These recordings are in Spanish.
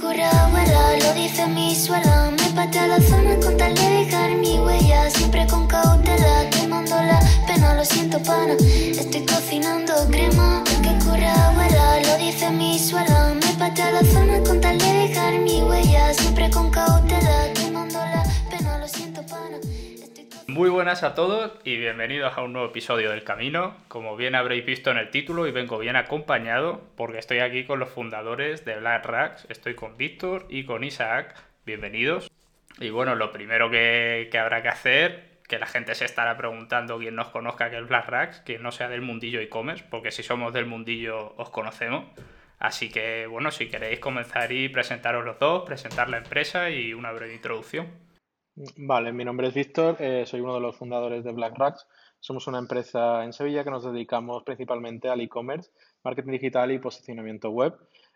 cura abuela, lo dice mi suela. Me patea la zona con tal de dejar mi huella. Siempre con cautela, quemando la pena, lo siento pana. Estoy cocinando crema. Que cura abuela, lo dice mi suela. Me patea la zona con tal de dejar mi huella. Siempre con cautela, Muy buenas a todos y bienvenidos a un nuevo episodio del Camino. Como bien habréis visto en el título, y vengo bien acompañado porque estoy aquí con los fundadores de Black Racks. Estoy con Víctor y con Isaac. Bienvenidos. Y bueno, lo primero que, habrá que hacer, que la gente se estará preguntando quien nos conozca que es Black Racks, quien no sea del mundillo e-commerce, porque si somos del mundillo os conocemos. Así que bueno, si queréis comenzar y presentaros los dos, presentar la empresa y una breve introducción. Vale, mi nombre es Víctor, eh, soy uno de los fundadores de Black Racks. Somos una empresa en Sevilla que nos dedicamos principalmente al e-commerce, marketing digital y posicionamiento web.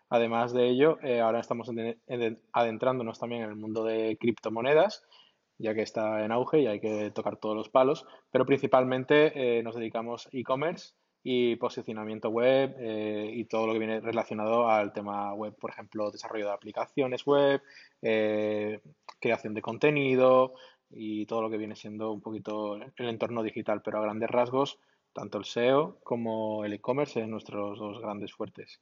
Además de ello, eh, ahora estamos en- en- adentrándonos también en el mundo de criptomonedas, ya que está en auge y hay que tocar todos los palos, pero principalmente eh, nos dedicamos e-commerce y posicionamiento web eh, y todo lo que viene relacionado al tema web, por ejemplo, desarrollo de aplicaciones web, eh, creación de contenido y todo lo que viene siendo un poquito el entorno digital, pero a grandes rasgos, tanto el SEO como el e-commerce son nuestros dos grandes fuertes.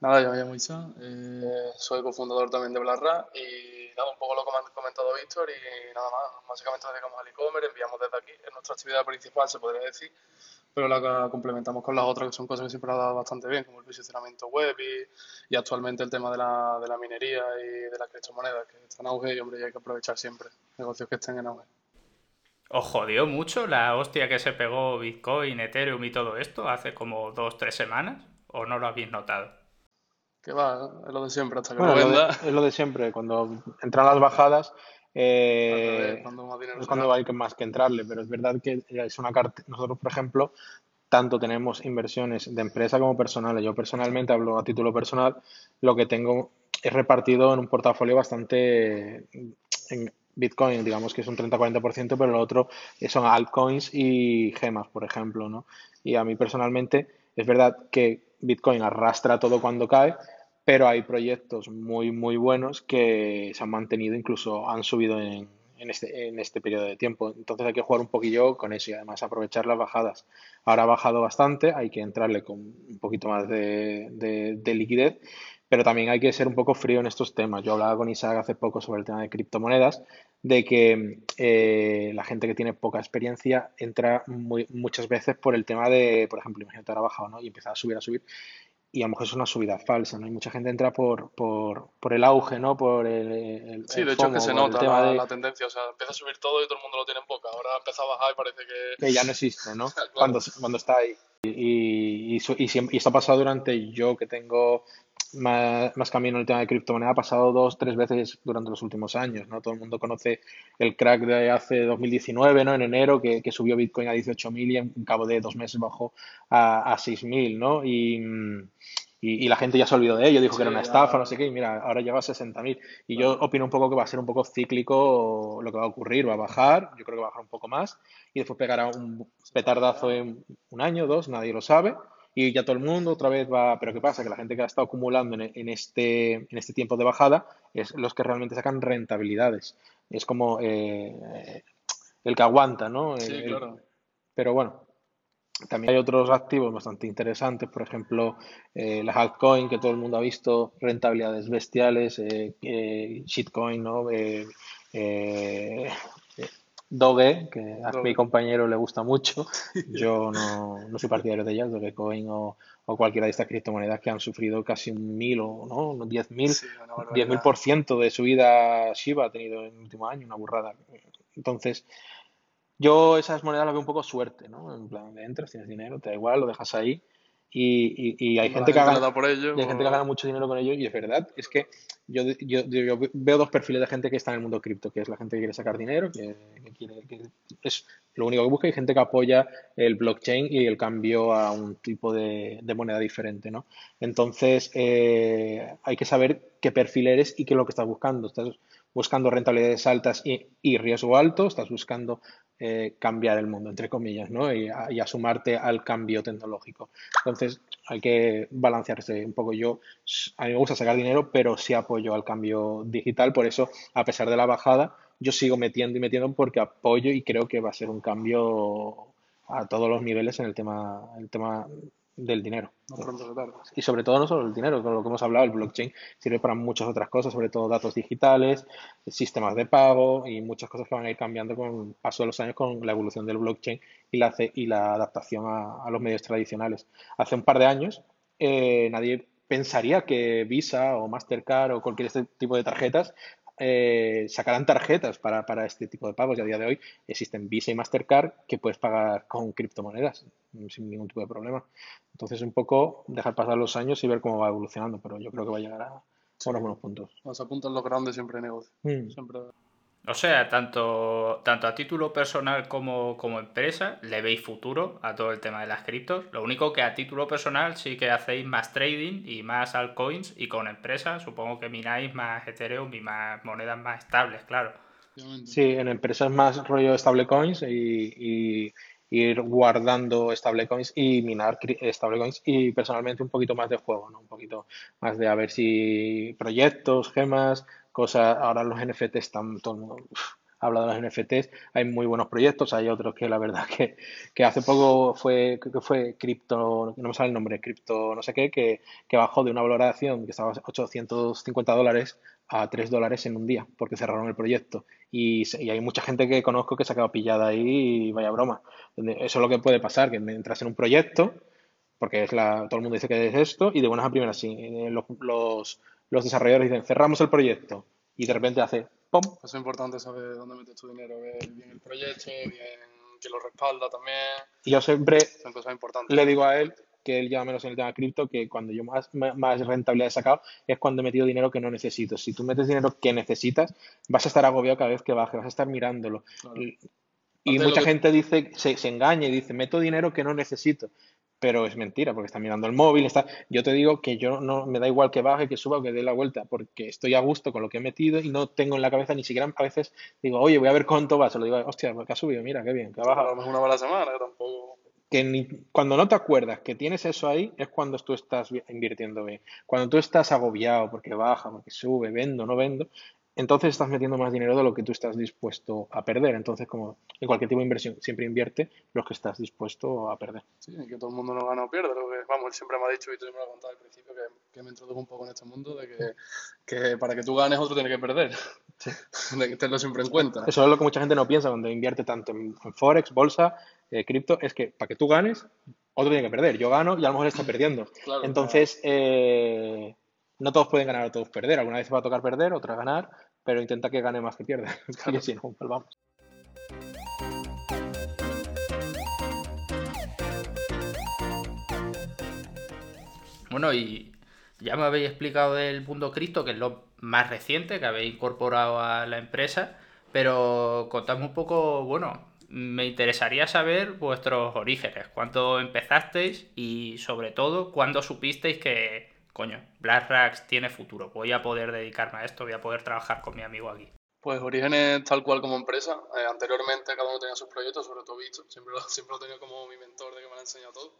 Nada, yo me llamo Isa, eh, soy cofundador también de Blarra y nada, un poco lo que ha comentado Víctor y nada más, básicamente dedicamos al e-commerce, enviamos desde aquí, es nuestra actividad principal se podría decir, pero la complementamos con las otras que son cosas que siempre ha dado bastante bien, como el posicionamiento web y, y actualmente el tema de la, de la minería y de las criptomonedas que están en auge y hombre, ya hay que aprovechar siempre negocios que estén en auge. ¿Os jodió mucho la hostia que se pegó Bitcoin, Ethereum y todo esto hace como dos, tres semanas? ¿O no lo habéis notado? Que va, es lo de siempre, hasta que Bueno, es lo de- venda, es lo de siempre, cuando entran las bajadas, eh, cuando más dinero es cuando hay que más que entrarle, pero es verdad que es una carta. Nosotros, por ejemplo, tanto tenemos inversiones de empresa como personales. Yo personalmente hablo a título personal, lo que tengo es repartido en un portafolio bastante en Bitcoin, digamos que es un 30-40%, pero lo otro son altcoins y gemas, por ejemplo, ¿no? Y a mí personalmente es verdad que Bitcoin arrastra todo cuando cae, pero hay proyectos muy, muy buenos que se han mantenido, incluso han subido en, en este, en este periodo de tiempo. Entonces hay que jugar un poquillo con eso y además aprovechar las bajadas. Ahora ha bajado bastante, hay que entrarle con un poquito más de, de- de liquidez, pero también hay que ser un poco frío en estos temas. Yo hablaba con Isaac hace poco sobre el tema de criptomonedas, de que eh, la gente que tiene poca experiencia entra muy- muchas veces por el tema de, por ejemplo, imagínate ahora bajado, ¿no? Y empieza a subir, a subir y a lo mejor es una subida falsa, ¿no? Y mucha gente entra por, por, por el auge, ¿no? Por el, el- Sí, el de hecho es que se nota la, de la tendencia, o sea, empieza a subir todo y todo el mundo lo tiene en poca, ahora empieza a bajar y parece que... que ya no existe, ¿no? Claro. Cuando, cuando está ahí. Y, y, y y esto ha pasado durante yo que tengo más, más camino en el tema de criptomoneda, ha pasado dos, tres veces durante los últimos años, ¿no? Todo el mundo conoce el crack de hace 2019, ¿no? En enero, que, que subió Bitcoin a 18.000 y en cabo de dos meses bajó a, a 6.000, ¿no? Y, y, y la gente ya se olvidó de ello, dijo que era una estafa, no sé qué, y mira, ahora llega a 60.000. Y yo opino un poco que va a ser un poco cíclico lo que va a ocurrir, va a bajar, yo creo que va a bajar un poco más, y después pegará un petardazo en un año, dos, nadie lo sabe, y ya todo el mundo otra vez va, pero ¿qué pasa? Que la gente que ha estado acumulando en, en este, en este tiempo de bajada es los que realmente sacan rentabilidades. Es como eh, el que aguanta, ¿no? Sí, El- el- claro. pero bueno, también hay otros activos bastante interesantes, por ejemplo, eh, las altcoins que todo el mundo ha visto, rentabilidades bestiales, eh, eh, shitcoin, ¿no? Doge, que a mi compañero le gusta mucho, yo no, no soy partidario de ellas, Dogecoin o, o cualquiera de estas criptomonedas que han sufrido casi un mil o no, unos diez mil, Sí, diez mil por ciento de subida Shiba ha tenido en el último año, una burrada. Entonces, yo esas monedas las veo un poco suerte, ¿no? En plan, entras, tienes dinero, te da igual, lo dejas ahí. Y, y- y hay gente que gana, por ello, y hay gente que gana mucho dinero con ello, y es verdad, es que yo, yo, veo dos perfiles de gente que está en el mundo cripto, que es la gente que quiere sacar dinero, que, que quiere, que es lo único que busca, y gente que apoya el blockchain y el cambio a un tipo de, de moneda diferente, ¿no? Entonces, eh, hay que saber qué perfil eres y qué es lo que estás buscando. ¿Estás buscando rentabilidades altas y, y riesgo alto? ¿Estás buscando eh, cambiar el mundo, entre comillas, ¿no? Y, a, sumarte al cambio tecnológico. Entonces, hay que balancearse un poco. Yo, a mí me gusta sacar dinero, pero sí apoyo al cambio digital. Por eso, a pesar de la bajada, yo sigo metiendo y metiendo porque apoyo y creo que va a ser un cambio a todos los niveles en el tema, el tema del dinero. Y sobre todo no solo el dinero, con lo que hemos hablado, el blockchain sirve para muchas otras cosas, sobre todo datos digitales, sistemas de pago y muchas cosas que van a ir cambiando con el paso de los años con la evolución del blockchain y la, y la adaptación a, los medios tradicionales. Hace un par de años eh, nadie pensaría que Visa o Mastercard o cualquier este tipo de tarjetas eh, sacarán tarjetas para, para, este tipo de pagos y a día de hoy existen Visa y Mastercard que puedes pagar con criptomonedas sin ningún tipo de problema. Entonces, un poco dejar pasar los años y ver cómo va evolucionando, pero yo creo que va a llegar a unos buenos puntos. Los apuntan los grandes siempre en negocio. Mm. Siempre... O sea, tanto, tanto a título personal como, como empresa, le veis futuro a todo el tema de las criptos. Lo único que a título personal sí que hacéis más trading y más altcoins y con empresa supongo que miráis más Ethereum y más monedas más estables, claro. Sí, en empresas más rollo stablecoins y, y ir guardando stablecoins y minar stablecoins y personalmente un poquito más de juego, ¿no? Un poquito más de a ver si proyectos, gemas, cosas, ahora los NFTs están, todo el mundo habla de los NFTs, hay muy buenos proyectos, hay otros que la verdad que, que hace poco fue, que fue cripto, no me sale el nombre, cripto no sé qué, que, que bajó de una valoración que estaba a 850 dólares a 3 dólares en un día, porque cerraron el proyecto. Y, y, hay mucha gente que conozco que se ha quedado pillada ahí y vaya broma. Eso es lo que puede pasar, que entras en un proyecto, porque es la, todo el mundo dice que es esto, y de buenas a primeras, sí, eh, los, los, los desarrolladores dicen, cerramos el proyecto, y de repente hace ¡pum! es importante saber dónde metes tu dinero, ver bien el proyecto, bien que lo respalda también. Y yo siempre le digo a él que él lleva menos en el tema cripto, que cuando yo más, más rentabilidad he sacado es cuando he metido dinero que no necesito. Si tú metes dinero que necesitas, vas a estar agobiado cada vez que baje, vas a estar mirándolo. Y, mucha gente dice, se, se engaña y dice, meto dinero que no necesito pero es mentira porque está mirando el móvil, está... Yo te digo que yo no me da igual que baje, que suba o que dé la vuelta, porque estoy a gusto con lo que he metido y no tengo en la cabeza ni siquiera a veces digo, oye, voy a ver cuánto va, se lo digo, hostia, que ha subido, mira, qué bien, que ha bajado. una mala semana, tampoco. Que ni... cuando no te acuerdas que tienes eso ahí es cuando tú estás invirtiendo bien. Cuando tú estás agobiado porque baja, porque sube, vendo, no vendo, entonces estás metiendo más dinero de lo que tú estás dispuesto a perder. Entonces, como en cualquier tipo de inversión, siempre invierte lo que estás dispuesto a perder. Sí, que todo el mundo no gana o pierde. Lo que, vamos, él siempre me ha dicho, y tú me lo has contado al principio, que, que me introdujo un poco en este mundo, de que, que para que tú ganes, otro tiene que perder. Sí. de que tenlo siempre en cuenta. Eso es lo que mucha gente no piensa cuando invierte tanto en, Forex, bolsa, eh, cripto, es que para que tú ganes, otro tiene que perder. Yo gano y a lo mejor está perdiendo. Entonces, eh, no todos pueden ganar o todos perder. Alguna vez va a tocar perder, otra ganar, pero intenta que gane más que pierda. Claro. si no, pues vamos. Bueno, y ya me habéis explicado del mundo cripto, que es lo más reciente que habéis incorporado a la empresa, pero contadme un poco, bueno, me interesaría saber vuestros orígenes, cuándo empezasteis y sobre todo cuándo supisteis que, coño, BlackRock tiene futuro, voy a poder dedicarme a esto, voy a poder trabajar con mi amigo aquí. Pues Orígenes tal cual como empresa. Eh, anteriormente cada uno tenía sus proyectos, sobre todo visto. Siempre lo, siempre lo he tenido como mi mentor de que me ha enseñado todo.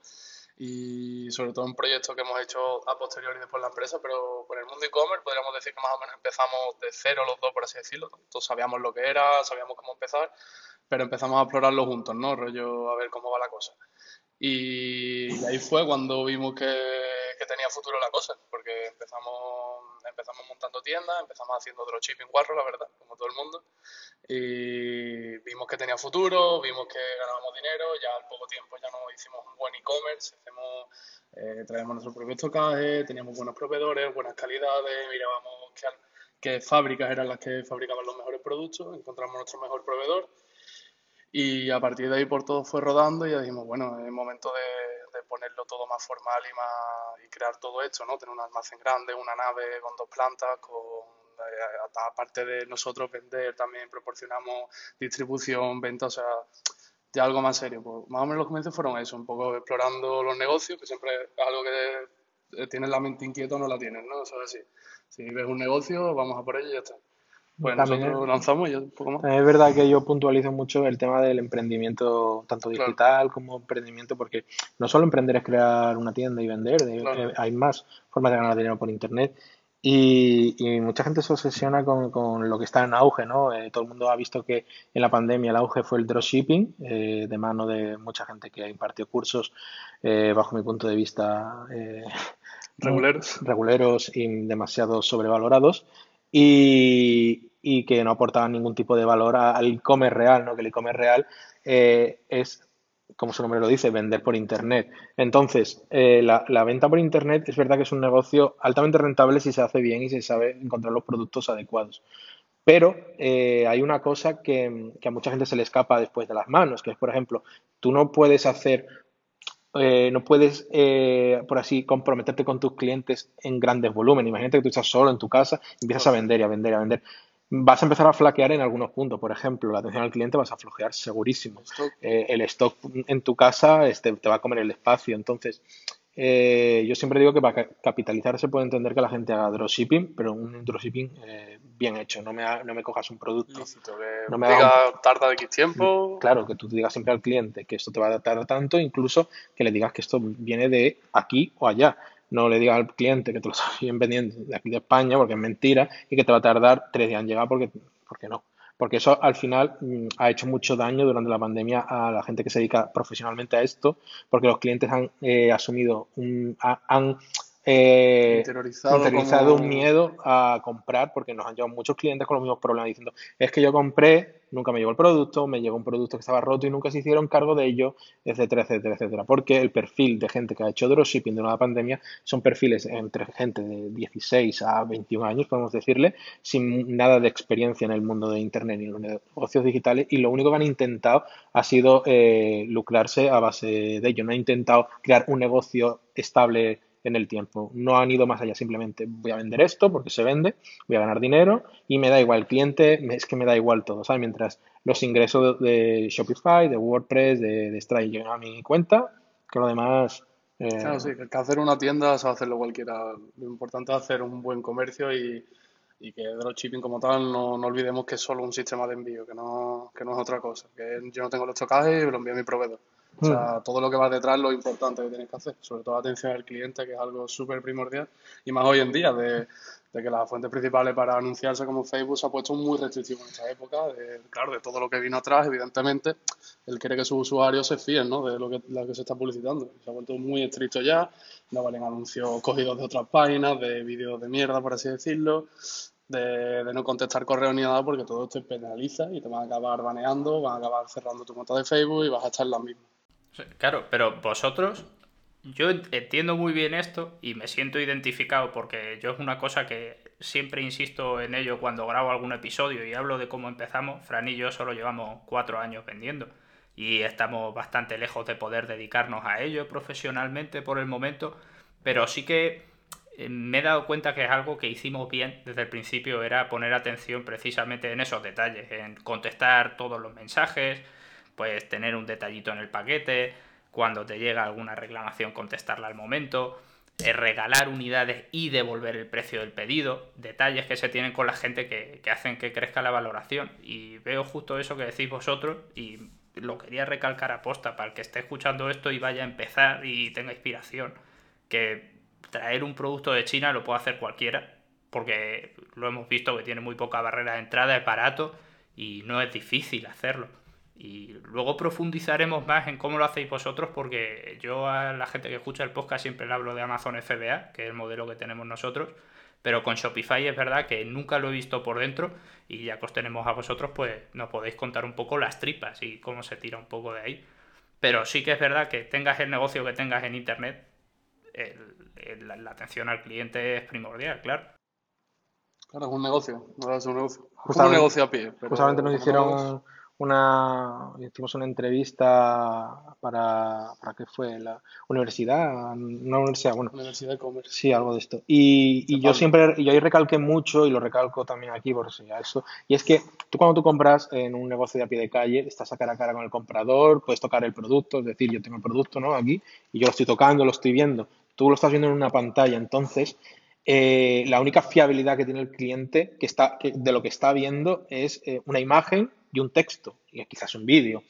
Y sobre todo en proyectos que hemos hecho a posteriori después la empresa, pero por el mundo e-commerce podríamos decir que más o menos empezamos de cero los dos, por así decirlo. Todos sabíamos lo que era, sabíamos cómo empezar, pero empezamos a explorarlo juntos, ¿no? Rollo a ver cómo va la cosa. Y ahí fue cuando vimos que, tenía futuro la cosa, porque empezamos, empezamos montando tiendas, empezamos haciendo dropshipping cuatro, la verdad, como todo el mundo, y vimos que tenía futuro, vimos que ganábamos dinero, ya al poco tiempo ya nos hicimos un buen e-commerce, eh, traíamos nuestro propio estocaje, teníamos buenos proveedores, buenas calidades, mirábamos qué, qué fábricas eran las que fabricaban los mejores productos, encontramos nuestro mejor proveedor y a partir de ahí por todo fue rodando y ya dijimos, bueno, es momento de, ponerlo todo más formal y, más, y crear todo esto, ¿no? Tener un almacén grande, una nave con dos plantas, con eh, aparte de nosotros vender, también proporcionamos distribución, venta, o sea, ya algo más serio. Pues más o menos los comienzos fueron eso, un poco explorando los negocios, que siempre es algo que tienes la mente inquieta o no la tienes, ¿no? Eso es así. Si ves un negocio, vamos a por ello y ya está. Pues También nosotros lanzamos y ya un poco más. Es verdad que yo puntualizo mucho el tema del emprendimiento, tanto Claro. digital como emprendimiento, porque no solo emprender es crear una tienda y vender, de- Claro. eh, hay más formas de ganar dinero por internet. Y, y mucha gente se obsesiona con, con lo que está en auge, ¿no? Eh, todo el mundo ha visto que en la pandemia el auge fue el dropshipping, eh, de mano de mucha gente que impartió cursos, eh, bajo mi punto de vista, eh, Reguleros. reguleros y demasiado sobrevalorados y, que no aportaban ningún tipo de valor al e-commerce real, ¿no? Que el e-commerce real eh, es, como su nombre lo dice, vender por internet. Entonces, eh, la, la venta por internet es verdad que es un negocio altamente rentable si se hace bien y se sabe encontrar los productos adecuados. Pero eh, hay una cosa que, que a mucha gente se le escapa después de las manos, que es, por ejemplo, tú no puedes hacer eh, no puedes, eh, por así, comprometerte con tus clientes en grandes volúmenes. Imagínate que tú estás solo en tu casa y empiezas a vender y a vender y a vender. Vas a empezar a flaquear en algunos puntos. Por ejemplo, la atención al cliente vas a flojear segurísimo. Stock. Eh, el stock en tu casa este, te va a comer el espacio. Entonces, eh, yo siempre digo que para ca- capitalizar se puede entender que la gente haga dropshipping, pero un dropshipping eh, bien hecho. No me, ha- no me cojas un producto Lícito, que No me diga haga tarda de X tiempo. Claro, que tú digas siempre al cliente que esto te va a tardar tanto, incluso que le digas que esto viene de aquí o allá. No le digas al cliente que te lo están vendiendo de aquí de España porque es mentira y que te va a tardar tres días en llegar porque, porque no. Porque eso al final mm, ha hecho mucho daño durante la pandemia a la gente que se dedica profesionalmente a esto, porque los clientes han eh, asumido, un, ha- han eh, Interiorizado interiorizado como- un miedo a comprar, porque nos han llevado muchos clientes con los mismos problemas diciendo, es que yo compré, nunca me llegó el producto, me llegó un producto que estaba roto y nunca se hicieron cargo de ello, etcétera, etcétera, etcétera. Porque el perfil de gente que ha hecho dropshipping durante la pandemia son perfiles entre gente de 16 a 21 años, podemos decirle, sin nada de experiencia en el mundo de Internet ni en los negocios digitales y lo único que han intentado ha sido eh, lucrarse a base de ello. No han intentado crear un negocio estable en el tiempo. No han ido más allá, simplemente voy a vender esto porque se vende, voy a ganar dinero y me da igual el cliente, es que me da igual todo, ¿sabes? Mientras los ingresos de, Shopify, de WordPress, de, de Stripe lleguen a mi cuenta, que lo demás... eh, Claro, sí, que hacer una tienda sabe hacerlo cualquiera. Lo importante es hacer un buen comercio y, y que dropshipping como tal no, no olvidemos que es solo un sistema de envío, que no, que no es otra cosa. Que yo no tengo los tocajes y lo envío a mi proveedor. O sea, todo lo que va detrás es lo importante que tienes que hacer, sobre todo atención al cliente, que es algo súper primordial, y más hoy en día, de, de que las fuentes principales para anunciarse como Facebook se ha puesto muy restrictivo en esta época, de, claro, de todo lo que vino atrás, evidentemente, él quiere que sus usuarios se fíen, ¿no? de lo que, se está publicitando. Se ha vuelto muy estricto ya, no valen anuncios cogidos de otras páginas, de vídeos de mierda, por así decirlo, de, de no contestar correos ni nada, porque todo esto te penaliza y te van a acabar baneando, van a acabar cerrando tu cuenta de Facebook y vas a estar en la misma. Claro, pero vosotros, yo ent- entiendo muy bien esto y me siento identificado porque yo es una cosa que siempre insisto en ello cuando grabo algún episodio y hablo de cómo empezamos. Fran y yo solo llevamos cuatro años vendiendo y estamos bastante lejos de poder dedicarnos a ello profesionalmente por el momento, pero sí que eh, me he dado cuenta que es algo que hicimos bien desde el principio, era poner atención precisamente en esos detalles, en contestar todos los mensajes, pues tener un detallito en el paquete, cuando te llega alguna reclamación contestarla al momento, eh, regalar unidades y devolver el precio del pedido, detalles que se tienen con la gente que, que hacen que crezca la valoración. Y veo justo eso que decís vosotros y lo quería recalcar a posta para el que esté escuchando esto y vaya a empezar y tenga inspiración, que traer un producto de China lo puede hacer cualquiera, porque lo hemos visto que tiene muy poca barrera de entrada, es barato y no es difícil hacerlo. Y luego profundizaremos más en cómo lo hacéis vosotros, porque yo a la gente que escucha el podcast siempre le hablo de Amazon FBA, que es el modelo que tenemos nosotros, pero con Shopify es verdad que nunca lo he visto por dentro y ya que os tenemos a vosotros, pues nos podéis contar un poco las tripas y cómo se tira un poco de ahí. Pero sí que es verdad que tengas el negocio que tengas en Internet, el- el- la, la atención al cliente es primordial, claro. Claro, es un negocio, no es un negocio. Un a pie. pero Justamente nos hicieron una, hicimos una entrevista para, ¿para qué fue? La universidad, una universidad, bueno, Universidad de Comercio. sí, algo de esto. Y, y yo siempre, y yo ahí recalqué mucho y lo recalco también aquí por si a eso, y es que tú cuando tú compras en un negocio de a pie de calle, estás a cara a cara con el comprador, puedes tocar el producto, es decir, yo tengo el producto, ¿no? Aquí, y yo lo estoy tocando, lo estoy viendo, tú lo estás viendo en una pantalla, entonces eh, la única fiabilidad que tiene el cliente que está, de lo que está viendo es eh, una imagen y un texto, y quizás un vídeo.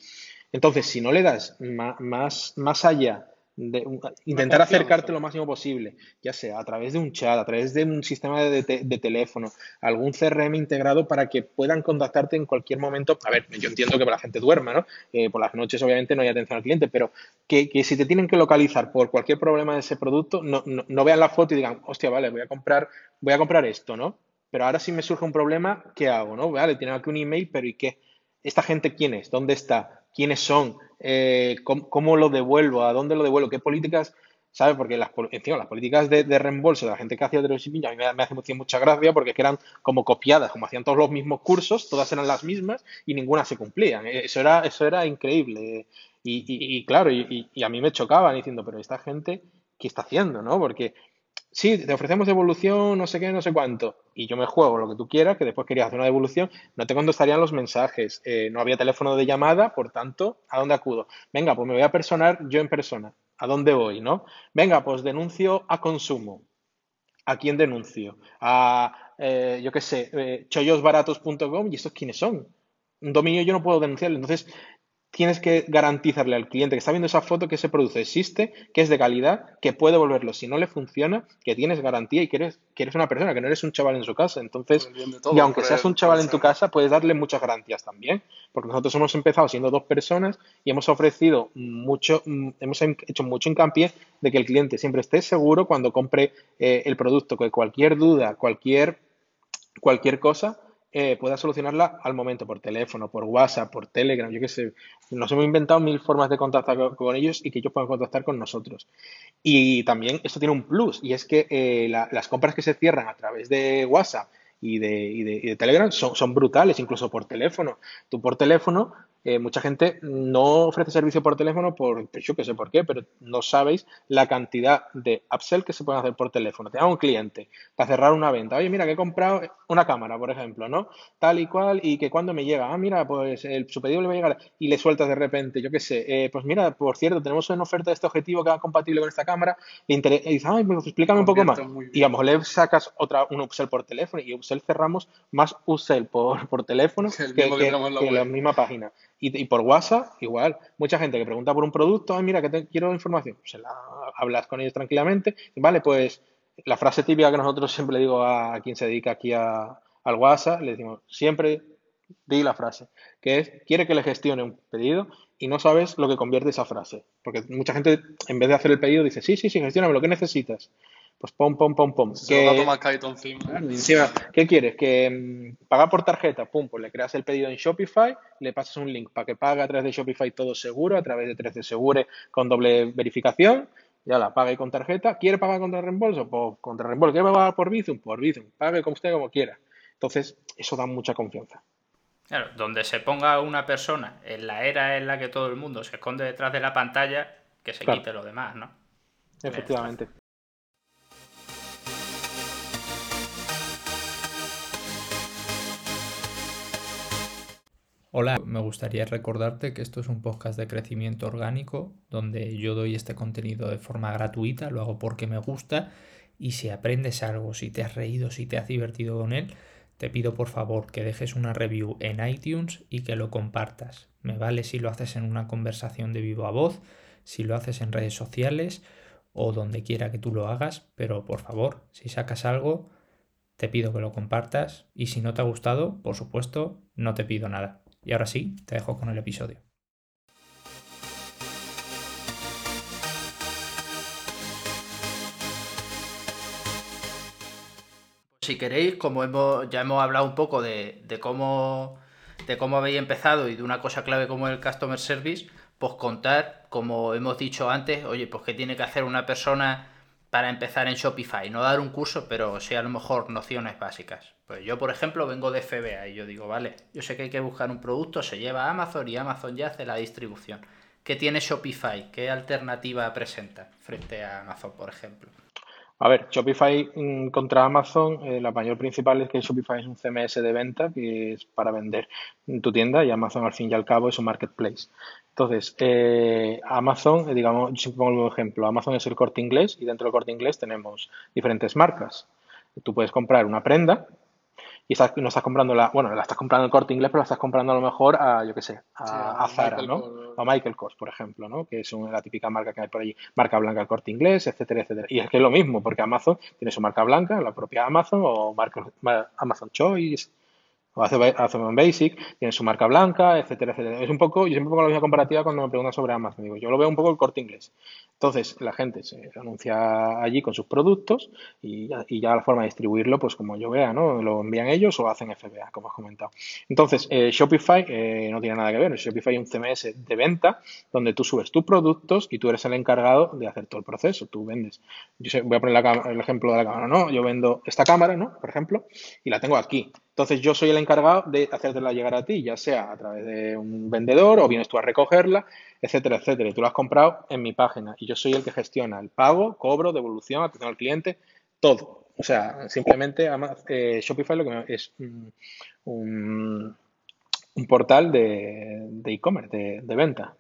Entonces, si no le das más, más allá de intentar acercarte lo máximo posible, ya sea a través de un chat, a través de un sistema de, teléfono, algún CRM integrado para que puedan contactarte en cualquier momento. A ver, yo entiendo que la gente duerma, ¿no? por las noches obviamente no hay atención al cliente, pero que, si te tienen que localizar por cualquier problema de ese producto, no, no, vean la foto y digan, hostia, vale, voy a comprar, voy a comprar esto, ¿no? Pero ahora si me surge un problema, ¿qué hago, no? Vale, tienen aquí un email, pero ¿y qué? ¿Esta gente quién es? ¿Dónde está? quiénes son, eh, cómo, lo devuelvo, a dónde lo devuelvo, qué políticas, ¿sabes? Porque las, las políticas de, reembolso de la gente que hacía dropshipping a mí me, me hace mucha gracia porque es que eran como copiadas, como hacían todos los mismos cursos, todas eran las mismas y ninguna se cumplía. Eso era, eso era increíble. Y, claro, y, y, a mí me chocaban diciendo, pero esta gente, ¿qué está haciendo? ¿no? Porque sí, te ofrecemos devolución, no sé qué, no sé cuánto, y yo me juego lo que tú quieras, que después querías hacer una devolución, no te contestarían los mensajes, eh, no había teléfono de llamada, por tanto, ¿a dónde acudo? Venga, pues me voy a personar yo en persona, ¿a dónde voy, no? Venga, pues denuncio a consumo. ¿A quién denuncio? A, eh, yo qué sé, eh, chollosbaratos.com, ¿y estos quiénes son? Un dominio yo no puedo denunciarlo. Entonces, tienes que garantizarle al cliente que está viendo esa foto que ese producto existe, que es de calidad, que puede volverlo. Si no le funciona, que tienes garantía y que eres, que eres una persona, que no eres un chaval en su casa. Entonces, y aunque seas un chaval en tu casa, puedes darle muchas garantías también. Porque nosotros hemos empezado siendo dos personas y hemos ofrecido mucho, mm, hemos hecho mucho hincapié de que el cliente siempre esté seguro cuando compre eh, el producto, que cualquier duda, cualquier, cualquier cosa, eh, pueda solucionarla al momento, por teléfono, por WhatsApp, por Telegram, yo qué sé. Nos hemos inventado mil formas de contactar con, ellos y que ellos puedan contactar con nosotros. Y también esto tiene un plus, y es que eh, las compras que se cierran a través de WhatsApp y de, y de, Telegram son, son, brutales, incluso por teléfono. Tú por teléfono eh, mucha gente no ofrece servicio por teléfono por, pues yo qué sé por qué, pero no sabéis la cantidad de upsell que se pueden hacer por teléfono. Te da un cliente para cerrar una venta. Oye, mira, que he comprado una cámara, por ejemplo, ¿no? Tal y cual, y que cuando me llega, ah, mira, pues el, su pedido le va a llegar y le sueltas de repente, yo qué sé, eh, pues mira, por cierto, tenemos una oferta de este objetivo que va compatible con esta cámara, y dices, ay, pues explícame un poco más. Y a lo mejor le sacas otra, un upsell por teléfono y upsell cerramos más upsell por, por teléfono que, la misma página. Y, por WhatsApp, igual. Mucha gente que pregunta por un producto, mira, que te quiero información. La hablas con ellos tranquilamente. Vale, pues la frase típica que nosotros siempre digo a, quien se dedica aquí a, al WhatsApp, le decimos, siempre di la frase, que es, quiere que le gestione un pedido y no sabes lo que convierte esa frase. Porque mucha gente, en vez de hacer el pedido, dice, sí, sí, sí, gestióname lo que necesitas pues pom, pom, pom, pom. ¿Qué quieres? Que mm, pagar por tarjeta, pum, pues le creas el pedido en Shopify, le pasas un link para que pague a través de Shopify todo seguro, a través de 13 Segure con doble verificación, ya la pague con tarjeta. ¿Quiere pagar contra reembolso? Pues contra reembolso. ¿Quiere pagar por Bizum? Por Bizum. Pague como usted como quiera. Entonces, eso da mucha confianza. Claro, donde se ponga una persona en la era en la que todo el mundo se esconde detrás de la pantalla, que se quite lo demás, ¿no? Efectivamente. Hola, me gustaría recordarte que esto es un podcast de crecimiento orgánico donde yo doy este contenido de forma gratuita, lo hago porque me gusta y si aprendes algo, si te has reído, si te has divertido con él, te pido por favor que dejes una review en iTunes y que lo compartas. Me vale si lo haces en una conversación de vivo a voz, si lo haces en redes sociales o donde quiera que tú lo hagas, pero por favor, si sacas algo, te pido que lo compartas y si no te ha gustado, por supuesto, no te pido nada. Y ahora sí, te dejo con el episodio. Si queréis, como hemos, ya hemos hablado un poco de, cómo, de cómo habéis empezado y de una cosa clave como el Customer Service, pues contar, como hemos dicho antes, oye, pues qué tiene que hacer una persona para empezar en Shopify. No dar un curso, pero sí a lo mejor nociones básicas. Pues yo, por ejemplo, vengo de FBA y yo digo, vale, yo sé que hay que buscar un producto, se lleva a Amazon y Amazon ya hace la distribución. ¿Qué tiene Shopify? ¿Qué alternativa presenta frente a Amazon, por ejemplo? A ver, Shopify mm, contra Amazon, eh, la mayor principal es que Shopify es un CMS de venta que es para vender en tu tienda y Amazon al fin y al cabo es un marketplace. Entonces, eh, Amazon, eh, digamos, yo siempre pongo el ejemplo, Amazon es el corte inglés y dentro del corte inglés tenemos diferentes marcas. Tú puedes comprar una prenda y no estás comprando la, bueno, la estás comprando en corte inglés, pero la estás comprando a lo mejor a, yo qué sé, a, Zara, ¿no? A Michael Kors, por ejemplo, ¿no? Que es la típica marca que hay por allí, marca blanca el corte inglés, etcétera, etcétera. Y es que es lo mismo, porque Amazon tiene su marca blanca, la propia Amazon, o marca, Amazon Choice, o Amazon Basic, tiene su marca blanca, etcétera, etcétera. Es un poco, yo siempre pongo la misma comparativa cuando me preguntan sobre Amazon. Digo, yo lo veo un poco el corte inglés. Entonces, la gente se anuncia allí con sus productos y ya, la forma de distribuirlo, pues como yo vea, ¿no? Lo envían ellos o hacen FBA, como has comentado. Entonces, eh, Shopify eh, no tiene nada que ver. Shopify es un CMS de venta donde tú subes tus productos y tú eres el encargado de hacer todo el proceso. Tú vendes. Yo voy a poner el ejemplo de la cámara, ¿no? Yo vendo esta cámara, ¿no? Por ejemplo, y la tengo aquí. Entonces yo soy el encargado de hacértela llegar a ti, ya sea a través de un vendedor o vienes tú a recogerla, etcétera, etcétera. Y tú la has comprado en mi página y yo soy el que gestiona el pago, cobro, devolución, atención al cliente, todo. O sea, simplemente eh, Shopify lo que es un, portal de e-commerce, de, de venta.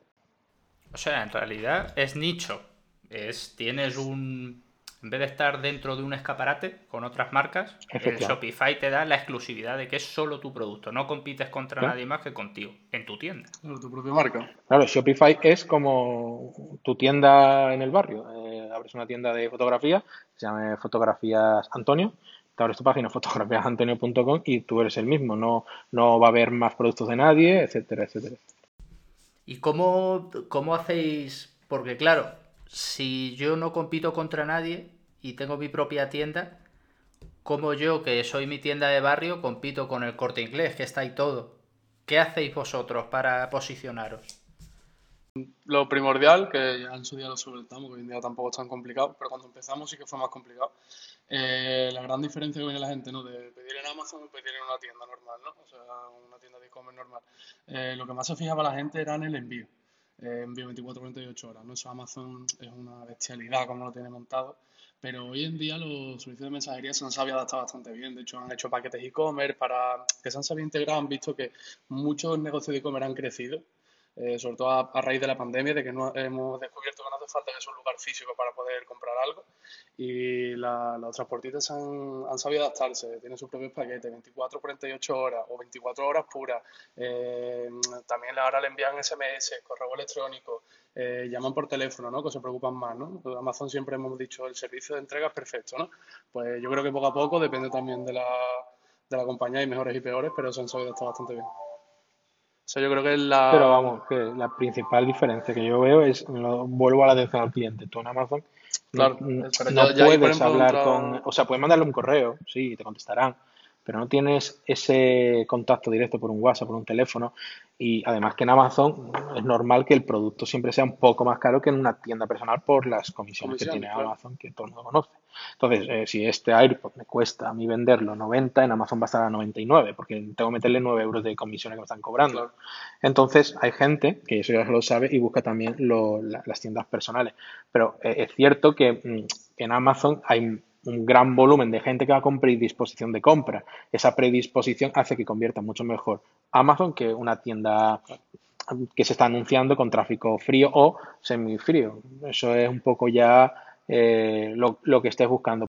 O sea, en realidad es nicho. Es, tienes un, en vez de estar dentro de un escaparate con otras marcas, el Shopify te da la exclusividad de que es solo tu producto. No compites contra nadie más que contigo, en tu tienda. tu propia marca. Claro, Shopify es como tu tienda en el barrio. Eh, abres una tienda de fotografía, se llama Fotografías Antonio. Te abres tu página fotografíasantonio.com y tú eres el mismo. No, no va a haber más productos de nadie, etcétera, etcétera. ¿Y cómo, cómo hacéis? Porque claro, si yo no compito contra nadie y tengo mi propia tienda, como yo, que soy mi tienda de barrio, compito con el corte inglés, que está ahí todo. ¿Qué hacéis vosotros para posicionaros? Lo primordial, que ya en su día lo soltamos, que hoy en día tampoco es tan complicado, pero cuando empezamos sí que fue más complicado. Eh, la gran diferencia que viene la gente, ¿no? De pedir en Amazon o pedir en una tienda normal, ¿no? O sea, una tienda de e-commerce normal. Eh, lo que más se fijaba la gente era en el envío envío 24-48 horas. ¿no? Eso Amazon es una bestialidad como lo tiene montado. Pero hoy en día los servicios de mensajería se han sabido adaptar bastante bien. De hecho, han hecho paquetes e-commerce para que se han sabido integrar. Han visto que muchos negocios de e-commerce han crecido eh, sobre todo a, raíz de la pandemia, de que no, hemos descubierto que no hace falta que sea un lugar físico para poder comprar algo. Y los transportistas han, sabido adaptarse, tienen sus propios paquetes, 24, 48 horas o 24 horas puras. Eh, también ahora le envían SMS, correo electrónico, eh, llaman por teléfono, ¿no? Que se preocupan más, ¿no? Amazon siempre hemos dicho el servicio de entrega es perfecto, ¿no? Pues yo creo que poco a poco, depende también de la, de la compañía, hay mejores y peores, pero se han sabido adaptar bastante bien yo creo que la... Pero vamos, que la principal diferencia que yo veo es, vuelvo a la atención al cliente. Tú en Amazon no, puedes hablar con... O sea, puedes mandarle un correo, sí, te contestarán, pero no tienes ese contacto directo por un WhatsApp, por un teléfono. Y además que en Amazon es normal que el producto siempre sea un poco más caro que en una tienda personal por las comisiones que tiene Amazon, que todo el mundo conoce. Entonces, eh, si este AirPod me cuesta a mí venderlo 90, en Amazon va a estar a 99, porque tengo que meterle 9 euros de comisiones que me están cobrando. Entonces, hay gente que eso ya lo sabe y busca también las tiendas personales. Pero eh, es cierto que mm, en Amazon hay un gran volumen de gente que va con predisposición de compra. Esa predisposición hace que convierta mucho mejor Amazon que una tienda que se está anunciando con tráfico frío o semifrío. Eso es un poco ya eh, lo, que estés buscando.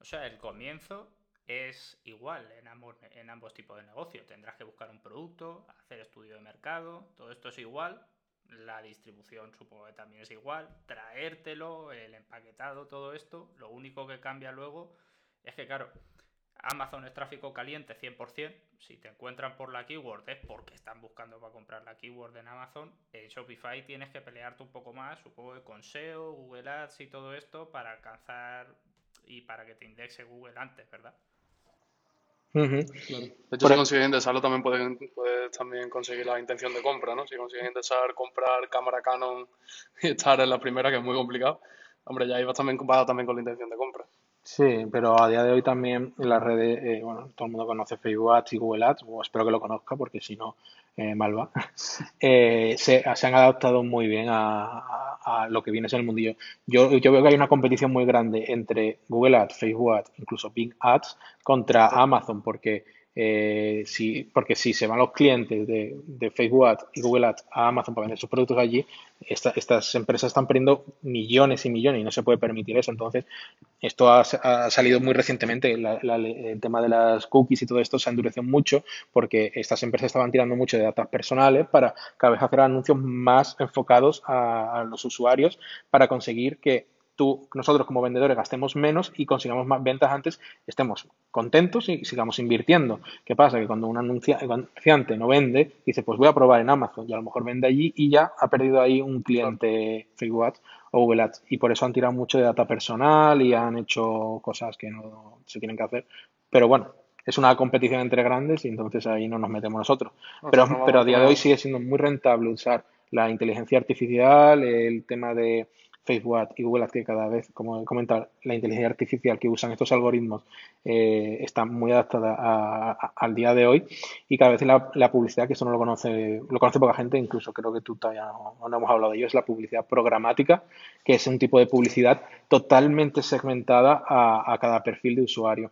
O sea, el comienzo es igual en ambos, en ambos tipos de negocio. Tendrás que buscar un producto, hacer estudio de mercado, todo esto es igual, la distribución supongo que también es igual. Traértelo, el empaquetado, todo esto. Lo único que cambia luego es que, claro, Amazon es tráfico caliente 100%. Si te encuentran por la keyword es porque están buscando para comprar la keyword en Amazon. En Shopify tienes que pelearte un poco más, supongo que con SEO, Google Ads y todo esto para alcanzar y para que te indexe Google antes, ¿verdad? De hecho, si consigues indexarlo, también puedes, también conseguir la intención de compra, ¿no? Si consigues indexar, comprar cámara Canon y estar en la primera, que es muy complicado, hombre, ya ibas también, va también con la intención de compra. Sí, pero a día de hoy también en las redes, eh, bueno, todo el mundo conoce Facebook Ads y Google Ads, o espero que lo conozca porque si no, eh, mal va. Eh, se, han adaptado muy bien a, lo que viene a ser el mundillo. Yo, yo veo que hay una competición muy grande entre Google Ads, Facebook Ads, incluso Bing Ads contra Amazon, porque eh, si, porque si se van los clientes de, de, Facebook Ads y Google Ads a Amazon para vender sus productos allí, estas empresas están perdiendo millones y millones y no se puede permitir eso. Entonces, esto ha, salido muy recientemente, el tema de las cookies y todo esto se ha endurecido mucho porque estas empresas estaban tirando mucho de datos personales para cada vez hacer anuncios más enfocados a los usuarios para conseguir que tú, nosotros como vendedores gastemos menos y consigamos más ventas antes, estemos contentos y sigamos invirtiendo. ¿Qué pasa? Que cuando un anunciante no vende, dice, pues voy a probar en Amazon y a lo mejor vende allí y ya ha perdido ahí un cliente Facebook Ads o Google Ads. Y por eso han tirado mucho de data personal y han hecho cosas que no se tienen que hacer. Pero bueno, es una competición entre grandes y entonces ahí no nos metemos nosotros. Pero, pero a día de hoy sigue siendo muy rentable usar la inteligencia artificial, el tema de Facebook y Google que cada vez, como he comentado, la inteligencia artificial que usan estos algoritmos eh, está muy adaptada al día de hoy y cada vez la, publicidad, que eso no lo conoce, lo conoce poca gente, incluso creo que tú todavía no, hemos hablado de ello, es la publicidad programática, que es un tipo de publicidad totalmente segmentada a cada perfil de usuario.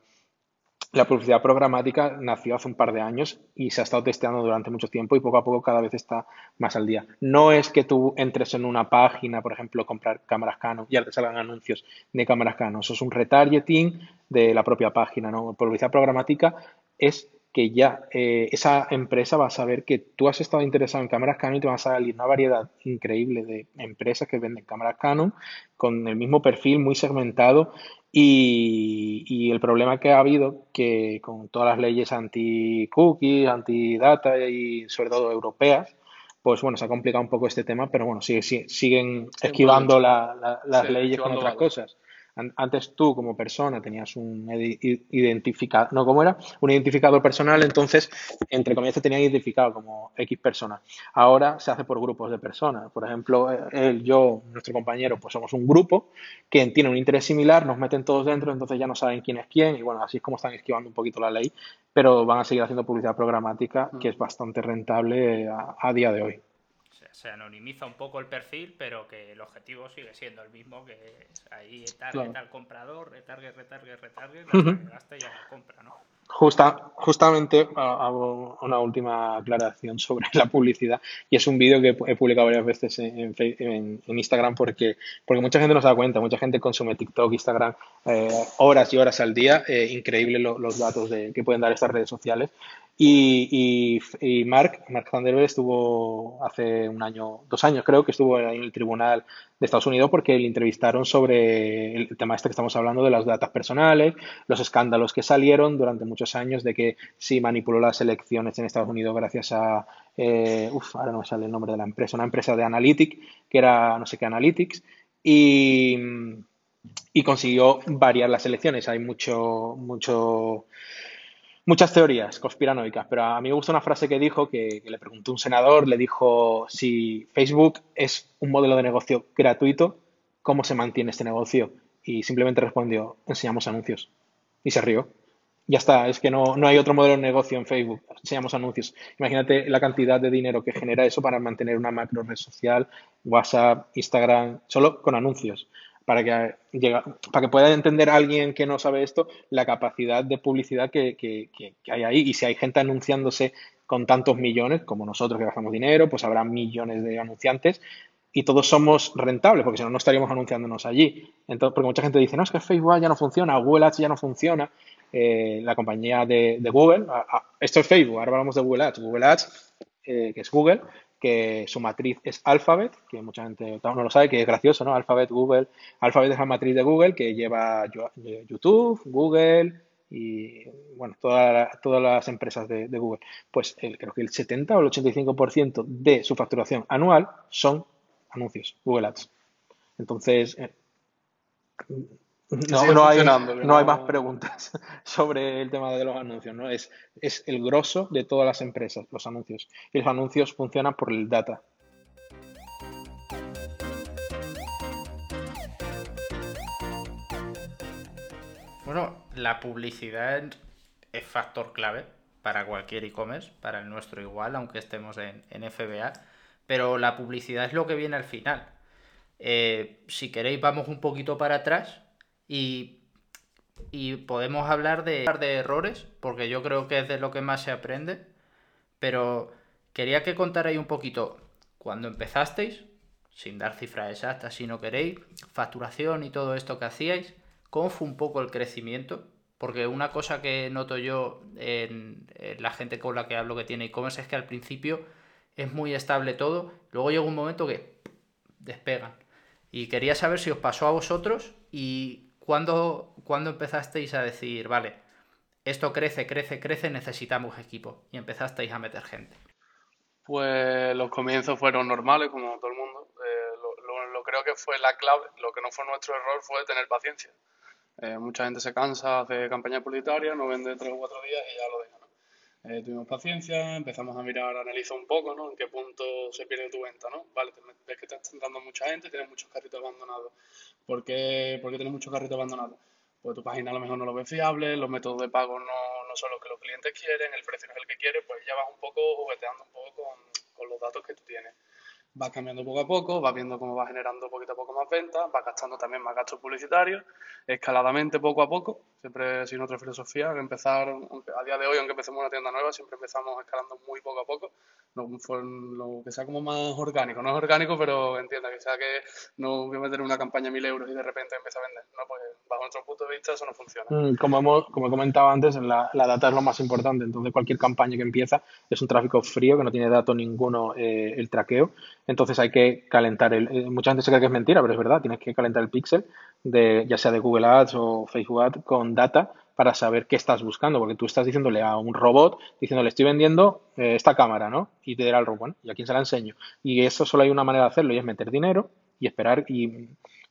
La publicidad programática nació hace un par de años y se ha estado testeando durante mucho tiempo y poco a poco cada vez está más al día. No es que tú entres en una página, por ejemplo, comprar cámaras Canon y ahora te salgan anuncios de cámaras Canon. Eso es un retargeting de la propia página. ¿no? Publicidad programática es que ya eh, esa empresa va a saber que tú has estado interesado en cámaras Canon y te va a salir una variedad increíble de empresas que venden cámaras Canon con el mismo perfil muy segmentado y, el problema que ha habido, que con todas las leyes anti-cookies, anti-data y sobre todo europeas, pues bueno, se ha complicado un poco este tema, pero bueno, siguen esquivando las leyes con otras cosas. Antes tú como persona tenías un identificador, no, ¿cómo era? Un identificador personal, entonces, entre comillas, te tenía identificado como X persona. Ahora se hace por grupos de personas. Por ejemplo, él, yo, nuestro compañero, pues somos un grupo que tiene un interés similar, nos meten todos dentro, entonces ya no saben quién es quién y bueno, así es como están esquivando un poquito la ley, pero van a seguir haciendo publicidad programática que es bastante rentable a día de hoy se anonimiza un poco el perfil, pero que el objetivo sigue siendo el mismo, que es ahí target tal comprador, retargue, retargue, retargue, hasta ya la compra, ¿no? Justa, justamente hago una última aclaración sobre la publicidad y es un vídeo que he publicado varias veces en, en, Instagram porque, porque mucha gente no se da cuenta, mucha gente consume TikTok, Instagram eh, horas y horas al día, eh, increíble los datos de, que pueden dar estas redes sociales y, y, Mark, Mark Vanderbilt estuvo hace un año, dos años creo que estuvo en el tribunal de Estados Unidos porque le entrevistaron sobre el tema este que estamos hablando de las datos personales, los escándalos que salieron durante muchos años de que sí manipuló las elecciones en Estados Unidos gracias a, eh, uff, ahora no me sale el nombre de la empresa, una empresa de Analytics, que era no sé qué Analytics, y, y consiguió variar las elecciones. Hay mucho, mucho muchas teorías conspiranoicas, pero a mí me gusta una frase que dijo, que, le preguntó un senador, le dijo, si Facebook es un modelo de negocio gratuito, ¿cómo se mantiene este negocio? Y simplemente respondió, enseñamos anuncios. Y se rió. Ya está, es que no, no hay otro modelo de negocio en Facebook, enseñamos anuncios. Imagínate la cantidad de dinero que genera eso para mantener una macro red social, WhatsApp, Instagram, solo con anuncios para que, para que pueda entender alguien que no sabe esto la capacidad de publicidad que, que, que, hay ahí. Y si hay gente anunciándose con tantos millones, como nosotros que gastamos dinero, pues habrá millones de anunciantes y todos somos rentables, porque si no, no estaríamos anunciándonos allí. Entonces, porque mucha gente dice, no, es que Facebook ya no funciona, Google Ads ya no funciona. Eh, la compañía de, de Google, esto es Facebook, ahora hablamos de Google Ads. Google Ads, eh, que es Google, que su matriz es Alphabet, que mucha gente no lo sabe, que es gracioso, ¿no? Alphabet, Google. Alphabet es la matriz de Google que lleva YouTube, Google y, bueno, todas las empresas de, Google. Pues creo que el 70 o el 85% de su facturación anual son anuncios, Google Ads. Entonces, eh, no, no, hay, no, hay, más preguntas sobre el tema de los anuncios, ¿no? Es, es el grosso de todas las empresas, los anuncios. Y los anuncios funcionan por el data. Bueno, la publicidad es factor clave para cualquier e-commerce, para el nuestro igual, aunque estemos en, en, FBA, pero la publicidad es lo que viene al final. Eh, si queréis, vamos un poquito para atrás y y podemos hablar de, de errores, porque yo creo que es de lo que más se aprende, pero quería que contarais un poquito cuando empezasteis, sin dar cifras exactas si no queréis, facturación y todo esto que hacíais, cómo fue un poco el crecimiento, porque una cosa que noto yo en, la gente con la que hablo que tiene e-commerce es que al principio es muy estable todo, luego llega un momento que despegan. Y quería saber si os pasó a vosotros y cuándo, cuándo empezasteis a decir, vale, esto crece, crece, crece, necesitamos equipo. Y empezasteis a meter gente. Pues los comienzos fueron normales, como todo el mundo. Eh, lo, creo que fue la clave. Lo que no fue nuestro error fue tener paciencia. Eh, mucha gente se cansa, hace campaña publicitaria, no vende tres o cuatro días y ya lo deja. Eh, tuvimos paciencia, empezamos a mirar, analizar un poco, ¿no? En qué punto se pierde tu venta, ¿no? Vale, ves que te está entrando mucha gente, tienes muchos carritos abandonados. ¿Por qué, ¿Por qué tienes muchos carritos abandonados? Pues tu página a lo mejor no lo ves fiable, los métodos de pago no, no son los que los clientes quieren, el precio no es el que quiere, pues ya vas un poco jugueteando un poco con, con los datos que tú tienes vas cambiando poco a poco, vas viendo cómo va generando poquito a poco más ventas, vas gastando también más gastos publicitarios, escaladamente poco a poco, siempre sin otra filosofía, empezar, a día de hoy, aunque empecemos una tienda nueva, siempre empezamos escalando muy poco a poco, lo, lo que sea como más orgánico, no es orgánico, pero entienda que sea que no voy a meter una campaña mil euros y de repente empieza a vender, no, pues bajo nuestro punto de vista eso no funciona. Mm, como, hemos, como he comentado antes, la, la, data es lo más importante, entonces cualquier campaña que empieza es un tráfico frío que no tiene dato ninguno eh, el traqueo entonces hay que calentar el. Eh, mucha gente se cree que es mentira, pero es verdad. Tienes que calentar el pixel, de, ya sea de Google Ads o Facebook Ads, con data para saber qué estás buscando, porque tú estás diciéndole a un robot, diciéndole estoy vendiendo eh, esta cámara, ¿no? Y te dirá el robot, bueno, ¿y a quién se la enseño? Y eso solo hay una manera de hacerlo y es meter dinero y esperar y,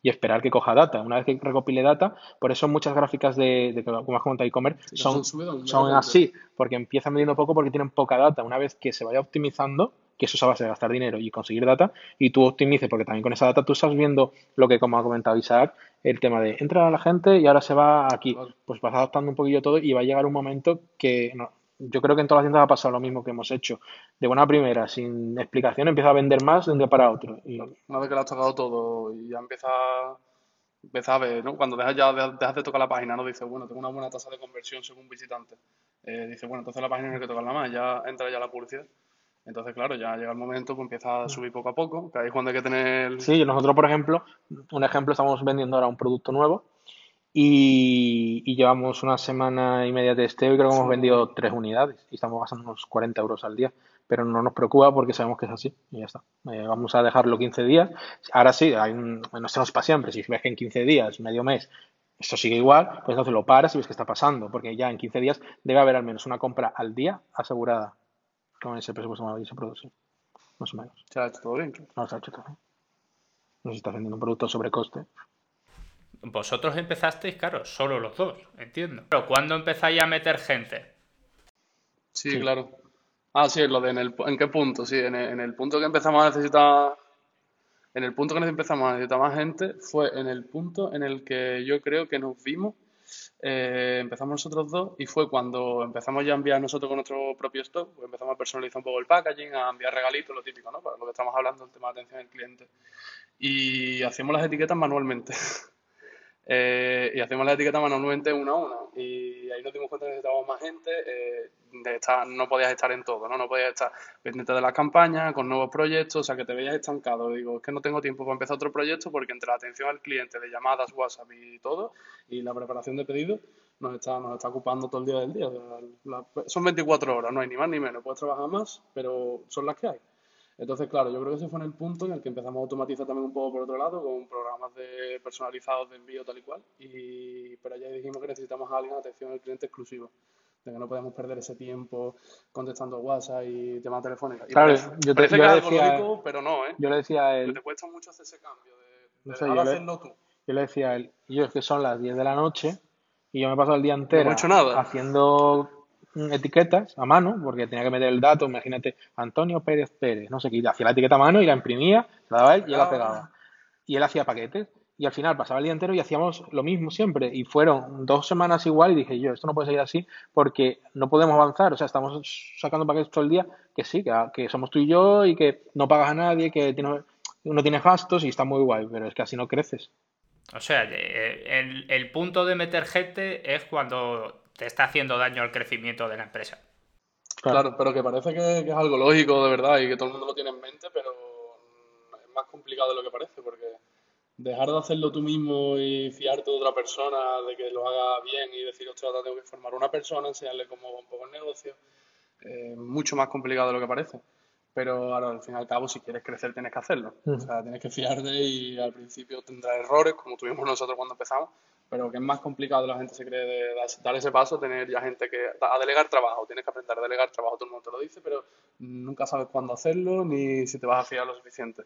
esperar que coja data. Una vez que recopile data, por eso muchas gráficas de, de como has comentado e-commerce son, son así, porque empiezan midiendo poco porque tienen poca data. Una vez que se vaya optimizando, que eso es a base de gastar dinero y conseguir data, y tú optimices, porque también con esa data tú estás viendo lo que, como ha comentado Isaac, el tema de entra la gente y ahora se va aquí. Pues vas adaptando un poquillo todo y va a llegar un momento que yo creo que en todas las tiendas ha pasado lo mismo que hemos hecho. De buena primera, sin explicación, empieza a vender más de un día para otro. Y... Una vez que lo has tocado todo y ya empieza, empieza a ver, ¿no? Cuando dejas ya dejas de tocar la página, ¿no? Dices, bueno, tengo una buena tasa de conversión según visitante. Eh, dice, bueno, entonces la página no hay que tocarla más, ya entra ya la publicidad. Entonces, claro, ya llega el momento que empieza a subir poco a poco, que ahí es cuando hay que tener... Sí, nosotros, por ejemplo, un ejemplo, estamos vendiendo ahora un producto nuevo y, llevamos una semana y media de testeo y creo que hemos vendido tres unidades y estamos gastando unos 40 euros al día. Pero no nos preocupa porque sabemos que es así y ya está. Eh, vamos a dejarlo 15 días. Ahora sí, hay un, no estamos para siempre. Si ves que en 15 días, medio mes, esto sigue igual, pues entonces lo paras y ves qué está pasando. Porque ya en 15 días debe haber al menos una compra al día asegurada con ese presupuesto maravilloso producción. Más o menos. ¿Se ha hecho todo bien? No, se ha hecho todo bien. No se está vendiendo un producto sobre coste. Vosotros empezasteis, claro, solo los dos, entiendo. Pero ¿cuándo empezáis a meter gente? Sí, claro. Ah, sí, lo de en, el, en qué punto, sí, en el, en el punto que empezamos a necesitar en el punto que empezamos a necesitar más gente fue en el punto en el que yo creo que nos vimos eh, empezamos nosotros dos y fue cuando empezamos ya a enviar nosotros con nuestro propio stock, pues empezamos a personalizar un poco el packaging, a enviar regalitos, lo típico, ¿no? Para lo que estamos hablando, el tema de atención al cliente. Y hacíamos las etiquetas manualmente. Eh, y hacemos la etiqueta manualmente una a una. Y ahí nos dimos cuenta que necesitábamos más gente. Eh, de estar, no podías estar en todo, ¿no? No podías estar pendiente de las campañas, con nuevos proyectos, o sea, que te veías estancado. Digo, es que no tengo tiempo para empezar otro proyecto porque entre la atención al cliente de llamadas, WhatsApp y todo, y la preparación de pedidos, nos está, nos está ocupando todo el día del día. son 24 horas, no hay ni más ni menos. Puedes trabajar más, pero son las que hay. Entonces, claro, yo creo que ese fue en el punto en el que empezamos a automatizar también un poco por otro lado, con programas de personalizados de envío tal y cual. Y, pero ya dijimos que necesitamos a alguien atención al cliente exclusivo. De que no podemos perder ese tiempo contestando WhatsApp y temas telefónicos. claro, yo te, yo decía, pero no, ¿eh? Yo le decía a él. te cuesta mucho hacer ese cambio de, no sé, yo hacerlo tú. Yo le decía a él, yo es que son las 10 de la noche y yo me paso el día entero haciendo etiquetas a mano, porque tenía que meter el dato, imagínate, Antonio Pérez Pérez, no sé qué, hacía la etiqueta a mano y la imprimía, la daba él y él la pegaba. Y él hacía paquetes. Y al final pasaba el día entero y hacíamos lo mismo siempre. Y fueron dos semanas igual y dije yo, esto no puede seguir así porque no podemos avanzar. O sea, estamos sacando paquetes todo el día que sí, que, que somos tú y yo y que no pagas a nadie, que tiene, uno tiene gastos y está muy guay, pero es que así no creces. O sea, el, el punto de meter gente es cuando te está haciendo daño al crecimiento de la empresa. Claro, pero que parece que, es algo lógico de verdad y que todo el mundo lo tiene en mente, pero es más complicado de lo que parece, porque dejar de hacerlo tú mismo y fiarte de otra persona, de que lo haga bien y decir, ostras, tengo que formar una persona, enseñarle cómo va un poco el negocio, es mucho más complicado de lo que parece. Pero ahora, al fin y al cabo, si quieres crecer, tienes que hacerlo. O sea, tienes que fiarte y al principio tendrás errores, como tuvimos nosotros cuando empezamos, pero que es más complicado, la gente se cree de dar ese paso, tener ya gente que a delegar trabajo, tienes que aprender a delegar trabajo, todo el mundo te lo dice, pero nunca sabes cuándo hacerlo ni si te vas a fiar lo suficiente.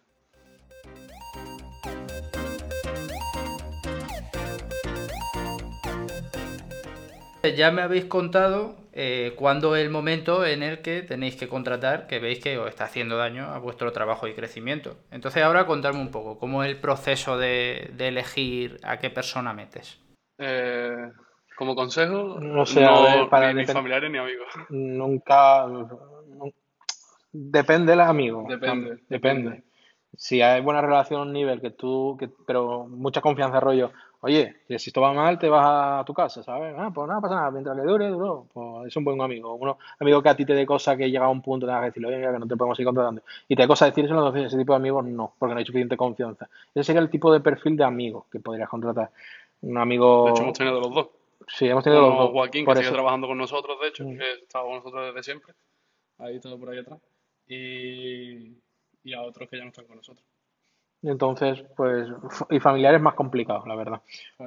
Ya me habéis contado eh, cuándo es el momento en el que tenéis que contratar, que veis que os está haciendo daño a vuestro trabajo y crecimiento. Entonces ahora contadme un poco, ¿cómo es el proceso de, elegir a qué persona metes? Eh, como consejo, no sé, para ni, familiares ni amigos. Nunca... Depende el amigo. Depende. Depende. Si hay buena relación a un nivel que tú, que, pero mucha confianza rollo, Oye, si esto va mal, te vas a tu casa, ¿sabes? Ah, pues nada, pasa nada, mientras le dure, duro, pues es un buen amigo. Uno, amigo que a ti te dé cosas que llega a un punto, tengas que decirle, oye, mira, que no te podemos ir contratando. Y te dé cosas decírselo, entonces ese tipo de amigos no, porque no hay suficiente confianza. Ese sería el tipo de perfil de amigo que podrías contratar. Un amigo... De hecho, hemos tenido los dos. Sí, hemos tenido los dos. Joaquín, que sigue trabajando con nosotros, de hecho, mm. que estaba con nosotros desde siempre. Ahí todo por ahí atrás. Y, y a otros que ya no están con nosotros. Entonces, pues, y familiar es más complicado, la verdad.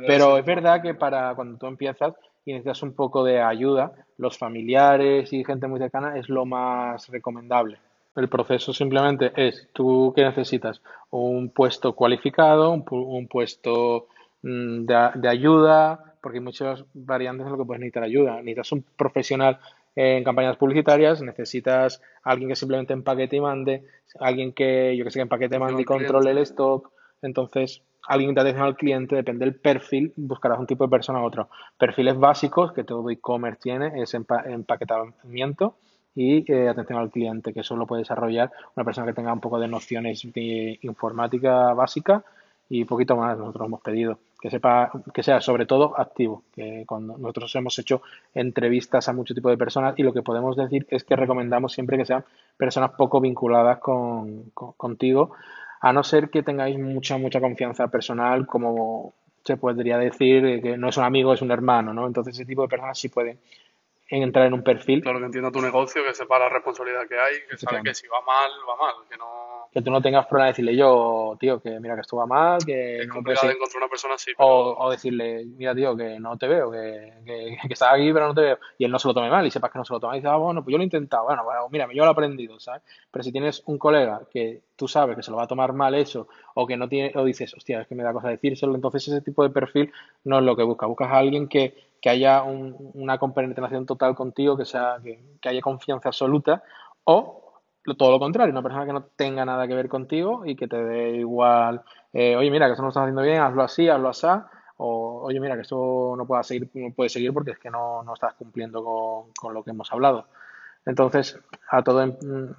Pero es verdad que para cuando tú empiezas y necesitas un poco de ayuda, los familiares y gente muy cercana es lo más recomendable. El proceso simplemente es, ¿tú qué necesitas? Un puesto cualificado, un, puesto mm, de, de, ayuda, porque hay muchas variantes en lo que puedes necesitar ayuda. Necesitas un profesional en campañas publicitarias, necesitas alguien que simplemente empaquete y mande, alguien que, yo que sé, que empaquete, mande y controle el stock. Entonces, alguien de atención al cliente, depende del perfil, buscarás un tipo de persona u otro. Perfiles básicos que todo e-commerce tiene es empaquetamiento y eh, atención al cliente, que eso lo puede desarrollar una persona que tenga un poco de nociones de informática básica y poquito más nosotros hemos pedido que sepa, que sea sobre todo activo, que cuando nosotros hemos hecho entrevistas a mucho tipo de personas y lo que podemos decir es que recomendamos siempre que sean personas poco vinculadas con, contigo, a no ser que tengáis mucha, mucha confianza personal, como se podría decir que no es un amigo, es un hermano, ¿no? Entonces ese tipo de personas sí pueden entrar en un perfil. Claro, que entienda tu negocio, que sepa la responsabilidad que hay, que sabe que si va mal, va mal, que no que tú no tengas problema de decirle yo, tío, que mira que esto va mal, que es no complicado encontrar una persona así. O, decirle, mira, tío, que no te veo, que, que, estás aquí pero no te veo. Y él no se lo tome mal y sepas que no se lo toma. Y dices, ah, bueno, pues yo lo he intentado. Bueno, bueno, mira, yo lo he aprendido, ¿sabes? Pero si tienes un colega que tú sabes que se lo va a tomar mal eso, o que no tiene, o dices, hostia, es que me da cosa decírselo, entonces ese tipo de perfil no es lo que buscas. Buscas a alguien que, que haya una compenetración total contigo, que sea, que, que haya confianza absoluta, o todo lo contrario, una persona que no tenga nada que ver contigo y que te dé igual, eh, oye, mira, que eso no lo estás haciendo bien, hazlo así, hazlo así, o oye, mira, que eso no puede seguir, no puede seguir porque es que no, no estás cumpliendo con, con, lo que hemos hablado. Entonces, a todo, em,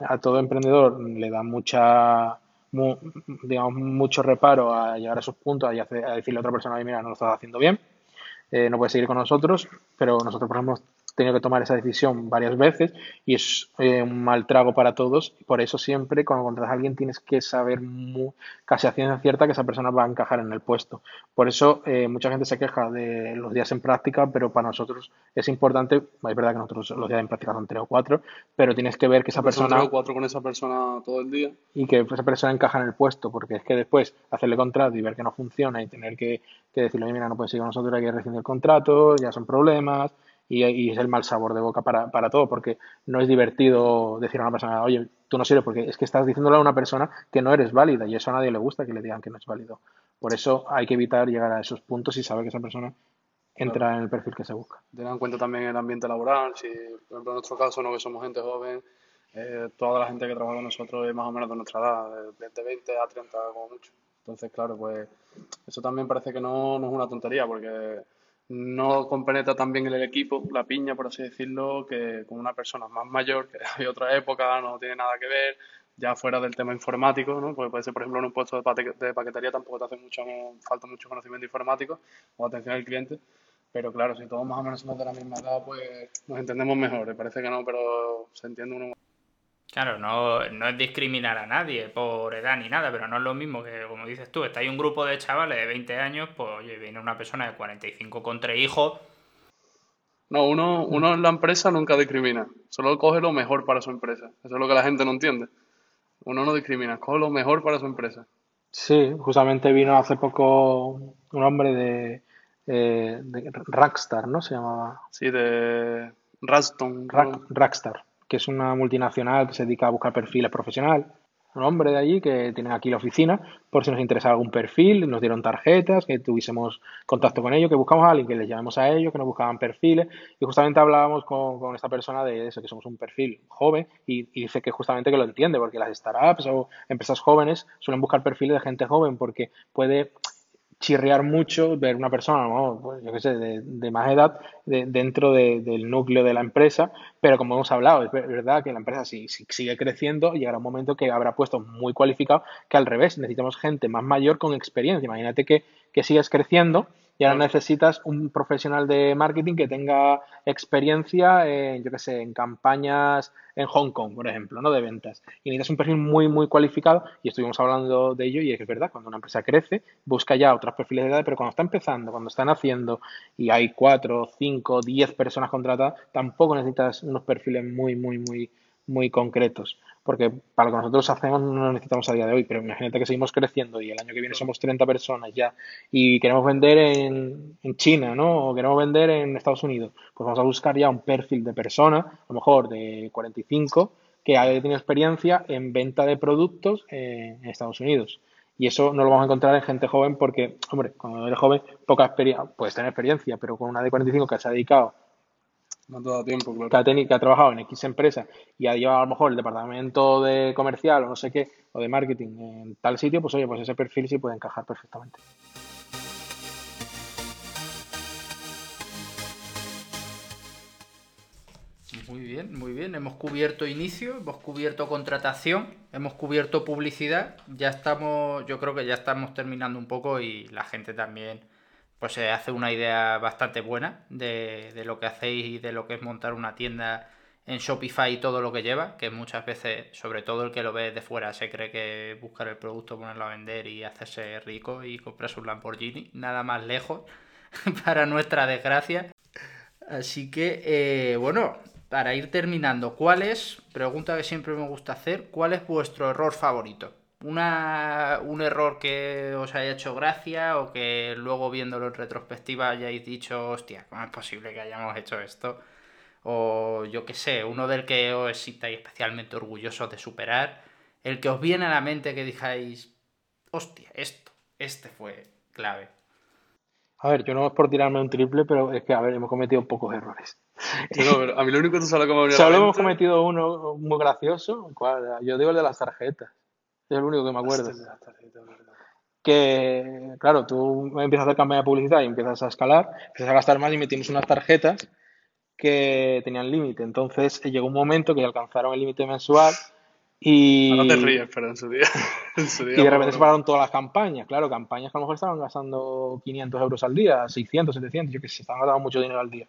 a todo emprendedor le da mucha, digamos, mucho reparo a llegar a esos puntos, a, decirle a otra persona, oye, mira, no lo estás haciendo bien, eh, no puedes seguir con nosotros, pero nosotros, por ejemplo, tenido que tomar esa decisión varias veces y es eh, un mal trago para todos. Por eso siempre cuando contratas a alguien tienes que saber casi a ciencia cierta que esa persona va a encajar en el puesto. Por eso eh, mucha gente se queja de los días en práctica, pero para nosotros es importante, es verdad que nosotros los días en práctica son tres o cuatro, pero tienes que ver que esa persona... Tres o cuatro con esa persona todo el día. Y que esa persona encaja en el puesto, porque es que después hacerle contrato y ver que no funciona y tener que, que decirle, mira, no puedes seguir con nosotros, hay que rescindir el contrato, ya son problemas y, es el mal sabor de boca para, para, todo, porque no es divertido decir a una persona, oye, tú no sirves, porque es que estás diciéndole a una persona que no eres válida y eso a nadie le gusta que le digan que no es válido. Por eso hay que evitar llegar a esos puntos y saber que esa persona entra en el perfil que se busca. Tener en cuenta también el ambiente laboral, si por ejemplo en nuestro caso, no que somos gente joven, eh, toda la gente que trabaja con nosotros es más o menos de nuestra edad, de 20 a 30 como mucho. Entonces, claro, pues eso también parece que no, no es una tontería, porque no compenetra tan bien en el equipo, la piña, por así decirlo, que con una persona más mayor, que de otra época, no tiene nada que ver, ya fuera del tema informático, ¿no? Porque puede ser, por ejemplo, en un puesto de, paquetería tampoco te hace mucho, falta mucho conocimiento informático o atención al cliente. Pero claro, si todos más o menos somos de la misma edad, pues nos entendemos mejor. Me parece que no, pero se entiende uno. Claro, no, no es discriminar a nadie por edad ni nada, pero no es lo mismo que, como dices tú, está ahí un grupo de chavales de 20 años, pues oye, viene una persona de 45 con tres hijos. No, uno, uno en la empresa nunca discrimina, solo coge lo mejor para su empresa. Eso es lo que la gente no entiende. Uno no discrimina, coge lo mejor para su empresa. Sí, justamente vino hace poco un hombre de, eh, de Rackstar, ¿no? Se llamaba. Sí, de Raston. Rackstar, que es una multinacional que se dedica a buscar perfiles profesionales un hombre de allí que tienen aquí la oficina, por si nos interesa algún perfil, nos dieron tarjetas, que tuviésemos contacto con ellos, que buscamos a alguien, que les llamemos a ellos, que nos buscaban perfiles, y justamente hablábamos con, con esta persona de eso, que somos un perfil joven, y, y, dice que justamente que lo entiende, porque las startups o empresas jóvenes suelen buscar perfiles de gente joven, porque puede chirriar mucho ver una persona, ¿no? pues yo qué sé, de, de más edad de, dentro de, del núcleo de la empresa, pero como hemos hablado, es verdad que la empresa si, si sigue creciendo, llegará un momento que habrá puestos muy cualificados, que al revés, necesitamos gente más mayor con experiencia. Imagínate que, que sigues creciendo y ahora necesitas un profesional de marketing que tenga experiencia en, yo qué sé, en campañas en Hong Kong, por ejemplo, ¿no? De ventas. Y necesitas un perfil muy, muy cualificado y estuvimos hablando de ello y es verdad, cuando una empresa crece, busca ya otros perfiles de edad, pero cuando está empezando, cuando están haciendo y hay cuatro, cinco, diez personas contratadas, tampoco necesitas unos perfiles muy, muy, muy, muy concretos porque para lo que nosotros hacemos no lo necesitamos a día de hoy, pero imagínate que seguimos creciendo y el año que viene somos 30 personas ya y queremos vender en, en China, ¿no? O queremos vender en Estados Unidos, pues vamos a buscar ya un perfil de persona, a lo mejor de 45, que haya tenido experiencia en venta de productos en Estados Unidos. Y eso no lo vamos a encontrar en gente joven porque, hombre, cuando eres joven, poca experiencia, puedes tener experiencia, pero con una de 45 que se ha dedicado no tiempo, Que ha, tenido, que ha trabajado en X empresa y ha llevado a lo mejor el departamento de comercial o no sé qué, o de marketing en tal sitio, pues oye, pues ese perfil sí puede encajar perfectamente. Muy bien, muy bien. Hemos cubierto inicio, hemos cubierto contratación, hemos cubierto publicidad. Ya estamos, yo creo que ya estamos terminando un poco y la gente también pues se hace una idea bastante buena de, lo que hacéis y de lo que es montar una tienda en Shopify y todo lo que lleva, que muchas veces, sobre todo el que lo ve de fuera, se cree que buscar el producto, ponerlo a vender y hacerse rico y comprarse un Lamborghini, nada más lejos, para nuestra desgracia. Así que, eh, bueno, para ir terminando, ¿cuál es, pregunta que siempre me gusta hacer, cuál es vuestro error favorito? Una, un error que os haya hecho gracia o que luego viéndolo en retrospectiva hayáis dicho, hostia, ¿cómo es posible que hayamos hecho esto? O yo qué sé, uno del que os sintáis especialmente orgullosos de superar, el que os viene a la mente que dijáis, hostia, esto, este fue clave. A ver, yo no es por tirarme un triple, pero es que, a ver, hemos cometido pocos errores. a mí lo único que solo que Solo hemos cometido uno muy gracioso, yo digo el de las tarjetas. Es el único que me acuerdo. Que, claro, tú empiezas a hacer campaña de publicidad y empiezas a escalar, empiezas a gastar más y metimos unas tarjetas que tenían límite. Entonces llegó un momento que alcanzaron el límite mensual y. No te ríes, pero en su día. y de repente se pararon todas las campañas. Claro, campañas que a lo mejor estaban gastando 500 euros al día, 600, 700, yo que sé, estaban gastando mucho dinero al día.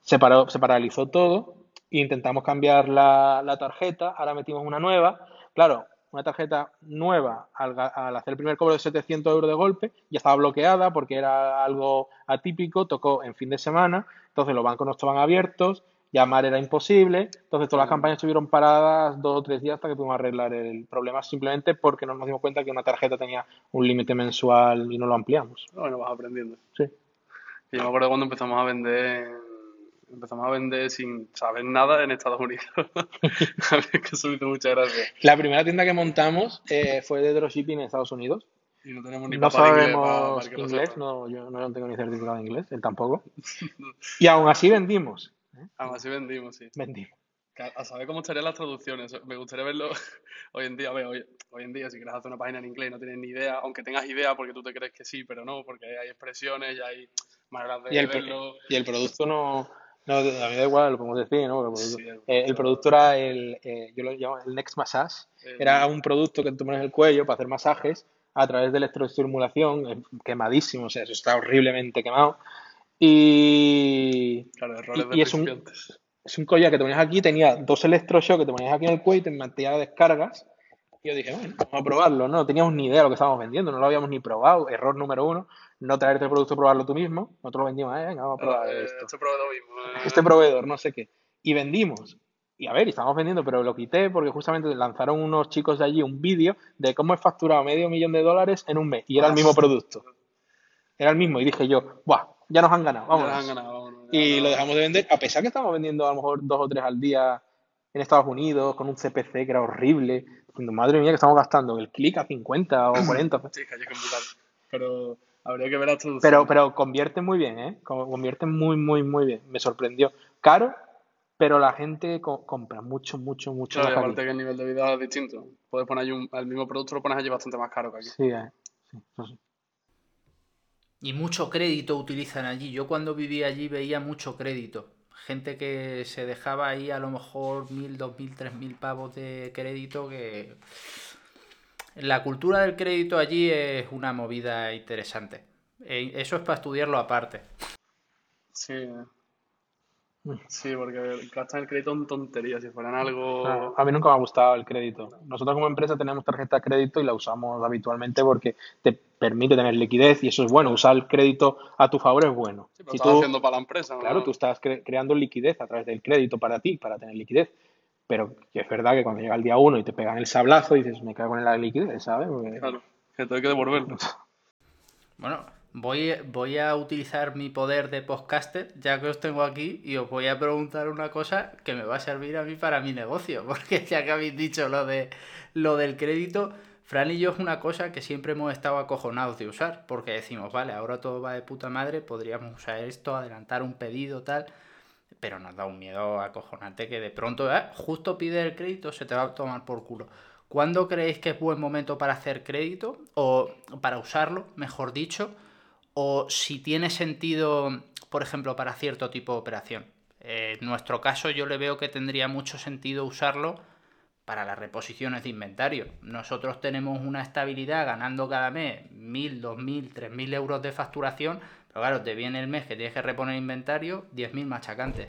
Se, paró, se paralizó todo e intentamos cambiar la, la tarjeta. Ahora metimos una nueva. Claro, una tarjeta nueva al, hacer el primer cobro de 700 euros de golpe, ya estaba bloqueada porque era algo atípico, tocó en fin de semana, entonces los bancos no estaban abiertos, llamar era imposible, entonces todas las campañas estuvieron paradas dos o tres días hasta que pudimos arreglar el problema simplemente porque no nos dimos cuenta que una tarjeta tenía un límite mensual y no lo ampliamos. Bueno, vas aprendiendo. Sí. Y yo me acuerdo cuando empezamos a vender empezamos a vender sin saber nada en Estados Unidos. a ver, que eso hizo mucha gracia. La primera tienda que montamos eh, fue de dropshipping en Estados Unidos. Y no tenemos ni no sabemos inglés, inglés no, yo no tengo ni certificado de inglés, él tampoco. y aún así vendimos. ¿eh? Aún así vendimos, sí. Vendimos. A saber cómo estarían las traducciones. Me gustaría verlo hoy en día. hoy, hoy, en día, si quieres hacer una página en inglés y no tienes ni idea, aunque tengas idea porque tú te crees que sí, pero no, porque hay expresiones y hay maneras de y el, verlo. Y el producto no, No, a mí da igual, lo podemos decir, ¿no? El, Sí, producto, el eh, el producto era el, eh, yo lo llamo el Next Massage. El- Era un producto que tú pones en el cuello para hacer masajes a través de electroestimulación, quemadísimo, o sea, eso está horriblemente quemado. Y, Claro, errores y- es un- es un collar que te ponías aquí, tenía dos electroshocks que te ponías aquí en el cuello y te mantenía descargas. Yo dije, bueno, vamos a probarlo. No, teníamos ni idea de lo que estábamos vendiendo, no lo habíamos ni probado. Error número uno, no traerte el producto probarlo tú mismo. Nosotros lo vendimos, eh, venga, vamos a probar Eh, esto. Este proveedor mismo. eh, Este proveedor, no sé qué. Y vendimos. Y a ver, y estábamos vendiendo, pero lo quité porque justamente lanzaron unos chicos de allí un vídeo de cómo he facturado medio millón de dólares en un mes. Y era el mismo producto. Era el mismo. Y dije yo, ¡buah! Ya nos han ganado, vamos. han ganado, vámonos, Y no- lo dejamos de vender, a pesar que estábamos vendiendo a lo mejor dos o tres al día en Estados Unidos, con un CPC que era horrible. Diciendo, madre mía, que estamos gastando el clic a 50 o 40. Sí, computar. Pero habría que ver la traducción. Pero, pero convierte muy bien, ¿eh? Co- Convierte muy, muy, muy bien. Me sorprendió. Caro, pero la gente co- compra mucho, mucho, mucho Claro, aparte que el nivel de vida es distinto. Puedes poner allí un, el mismo producto lo pones allí bastante más caro que aquí. Sí, eh, sí, eso sí. Y mucho crédito utilizan allí. Yo cuando vivía allí veía mucho crédito. Gente que se dejaba ahí a lo mejor mil, dos mil, tres mil pavos de crédito que... La cultura del crédito allí es una movida interesante. Eh, Eso es para estudiarlo aparte. Sí. Sí, porque gastan el crédito en tonterías. Si fueran algo. Claro, a mí nunca me ha gustado el crédito. Nosotros como empresa tenemos tarjeta de crédito y la usamos habitualmente porque te permite tener liquidez y eso es bueno. Usar el crédito a tu favor es bueno. Sí, pero Si estás tú, haciendo para la empresa, ¿no? claro, tú estás cre- creando liquidez a través del crédito para ti, para tener liquidez. Pero que es verdad que cuando llega el día uno y te pegan el sablazo, dices, me cago en la liquidez, ¿sabes? Porque- Claro, que te hay que devolverlo. Bueno, voy, voy a utilizar mi poder de podcaster, ya que os tengo aquí, y os voy a preguntar una cosa que me va a servir a mí para mi negocio, porque ya que habéis dicho lo, de, lo del crédito, Fran y yo es una cosa que siempre hemos estado acojonados de usar, porque decimos, vale, ahora todo va de puta madre, podríamos usar esto, adelantar un pedido, tal, pero nos da un miedo acojonante que de pronto, eh, justo pide el crédito, se te va a tomar por culo. ¿Cuándo creéis que es buen momento para hacer crédito? O para usarlo, mejor dicho. O si tiene sentido, por ejemplo, para cierto tipo de operación. En nuestro caso yo le veo que tendría mucho sentido usarlo para las reposiciones de inventario. Nosotros tenemos una estabilidad ganando cada mes 1.000, 2.000, 3.000 euros de facturación, pero claro, te viene el mes que tienes que reponer inventario, 10.000 machacantes.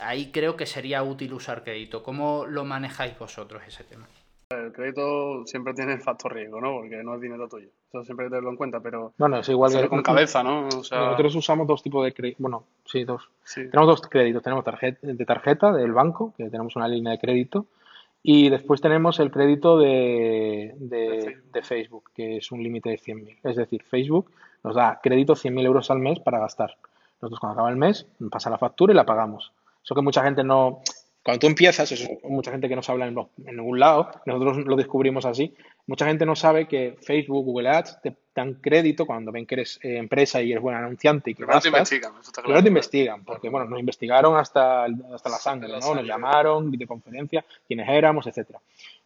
Ahí creo que sería útil usar crédito. ¿Cómo lo manejáis vosotros ese tema? El crédito siempre tiene el factor riesgo, ¿no? Porque no es dinero tuyo. Eso siempre hay que tenerlo en cuenta, pero Bueno, es igual que con cabeza, ¿no? O sea, nosotros usamos dos tipos de crédito. Bueno, sí, dos. sí. Tenemos dos créditos. Tenemos tarjeta, de tarjeta del banco, que tenemos una línea de crédito, y después tenemos el crédito de, de, Facebook. de Facebook, que es un límite de 100.000. Es decir, Facebook nos da crédito 100.000 euros al mes para gastar. Nosotros cuando acaba el mes, pasa la factura y la pagamos. Eso que mucha gente no... Cuando tú empiezas, eso, mucha gente que no se habla en, en ningún lado, nosotros lo descubrimos así, mucha gente no sabe que Facebook, Google Ads te dan crédito cuando ven que eres eh, empresa y eres buen anunciante y que Primero te gastas. investigan, eso está Primero claro. te investigan, porque bueno, nos investigaron hasta, hasta la sangre, ¿no? Nos llamaron, videoconferencia, quiénes éramos, etcétera.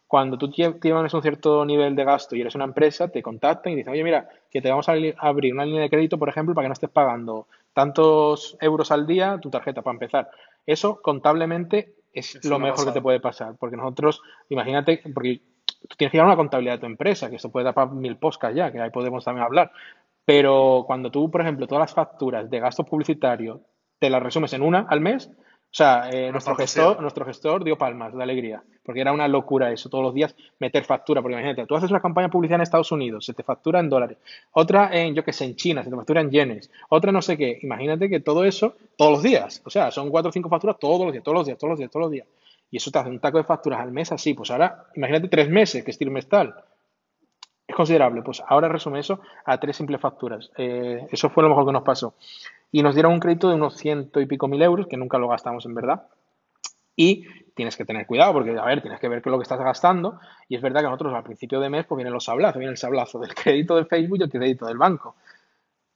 Cuando tú tie- tienes un cierto nivel de gasto y eres una empresa, te contactan y dicen, oye, mira, que te vamos a abrir una línea de crédito, por ejemplo, para que no estés pagando tantos euros al día tu tarjeta para empezar. Eso, contablemente, es Es lo mejor que te puede pasar, porque nosotros, imagínate, porque tú tienes que llevar una contabilidad de tu empresa, que esto puede dar para mil podcasts ya, que ahí podemos también hablar. Pero cuando tú, por ejemplo, todas las facturas de gasto publicitario te las resumes en una al mes, o sea, eh, nuestro, gestor, nuestro gestor dio palmas de alegría, porque era una locura eso, todos los días meter factura, porque imagínate, tú haces una campaña de publicidad en Estados Unidos, se te factura en dólares, otra en, yo qué sé, en China, se te factura en yenes, otra no sé qué, imagínate que todo eso todos los días, o sea, son cuatro o cinco facturas todos los días, todos los días, todos los días, todos los días, y eso te hace un taco de facturas al mes así, pues ahora, imagínate tres meses, que es trimestral, es considerable. Pues ahora resume eso a tres simples facturas. Eh, eso fue lo mejor que nos pasó. Y nos dieron un crédito de unos ciento y pico mil euros, que nunca lo gastamos en verdad. Y tienes que tener cuidado, porque, a ver, tienes que ver qué es lo que estás gastando. Y es verdad que nosotros al principio de mes, pues vienen los sablazos, viene el sablazo del crédito de Facebook y el crédito del banco.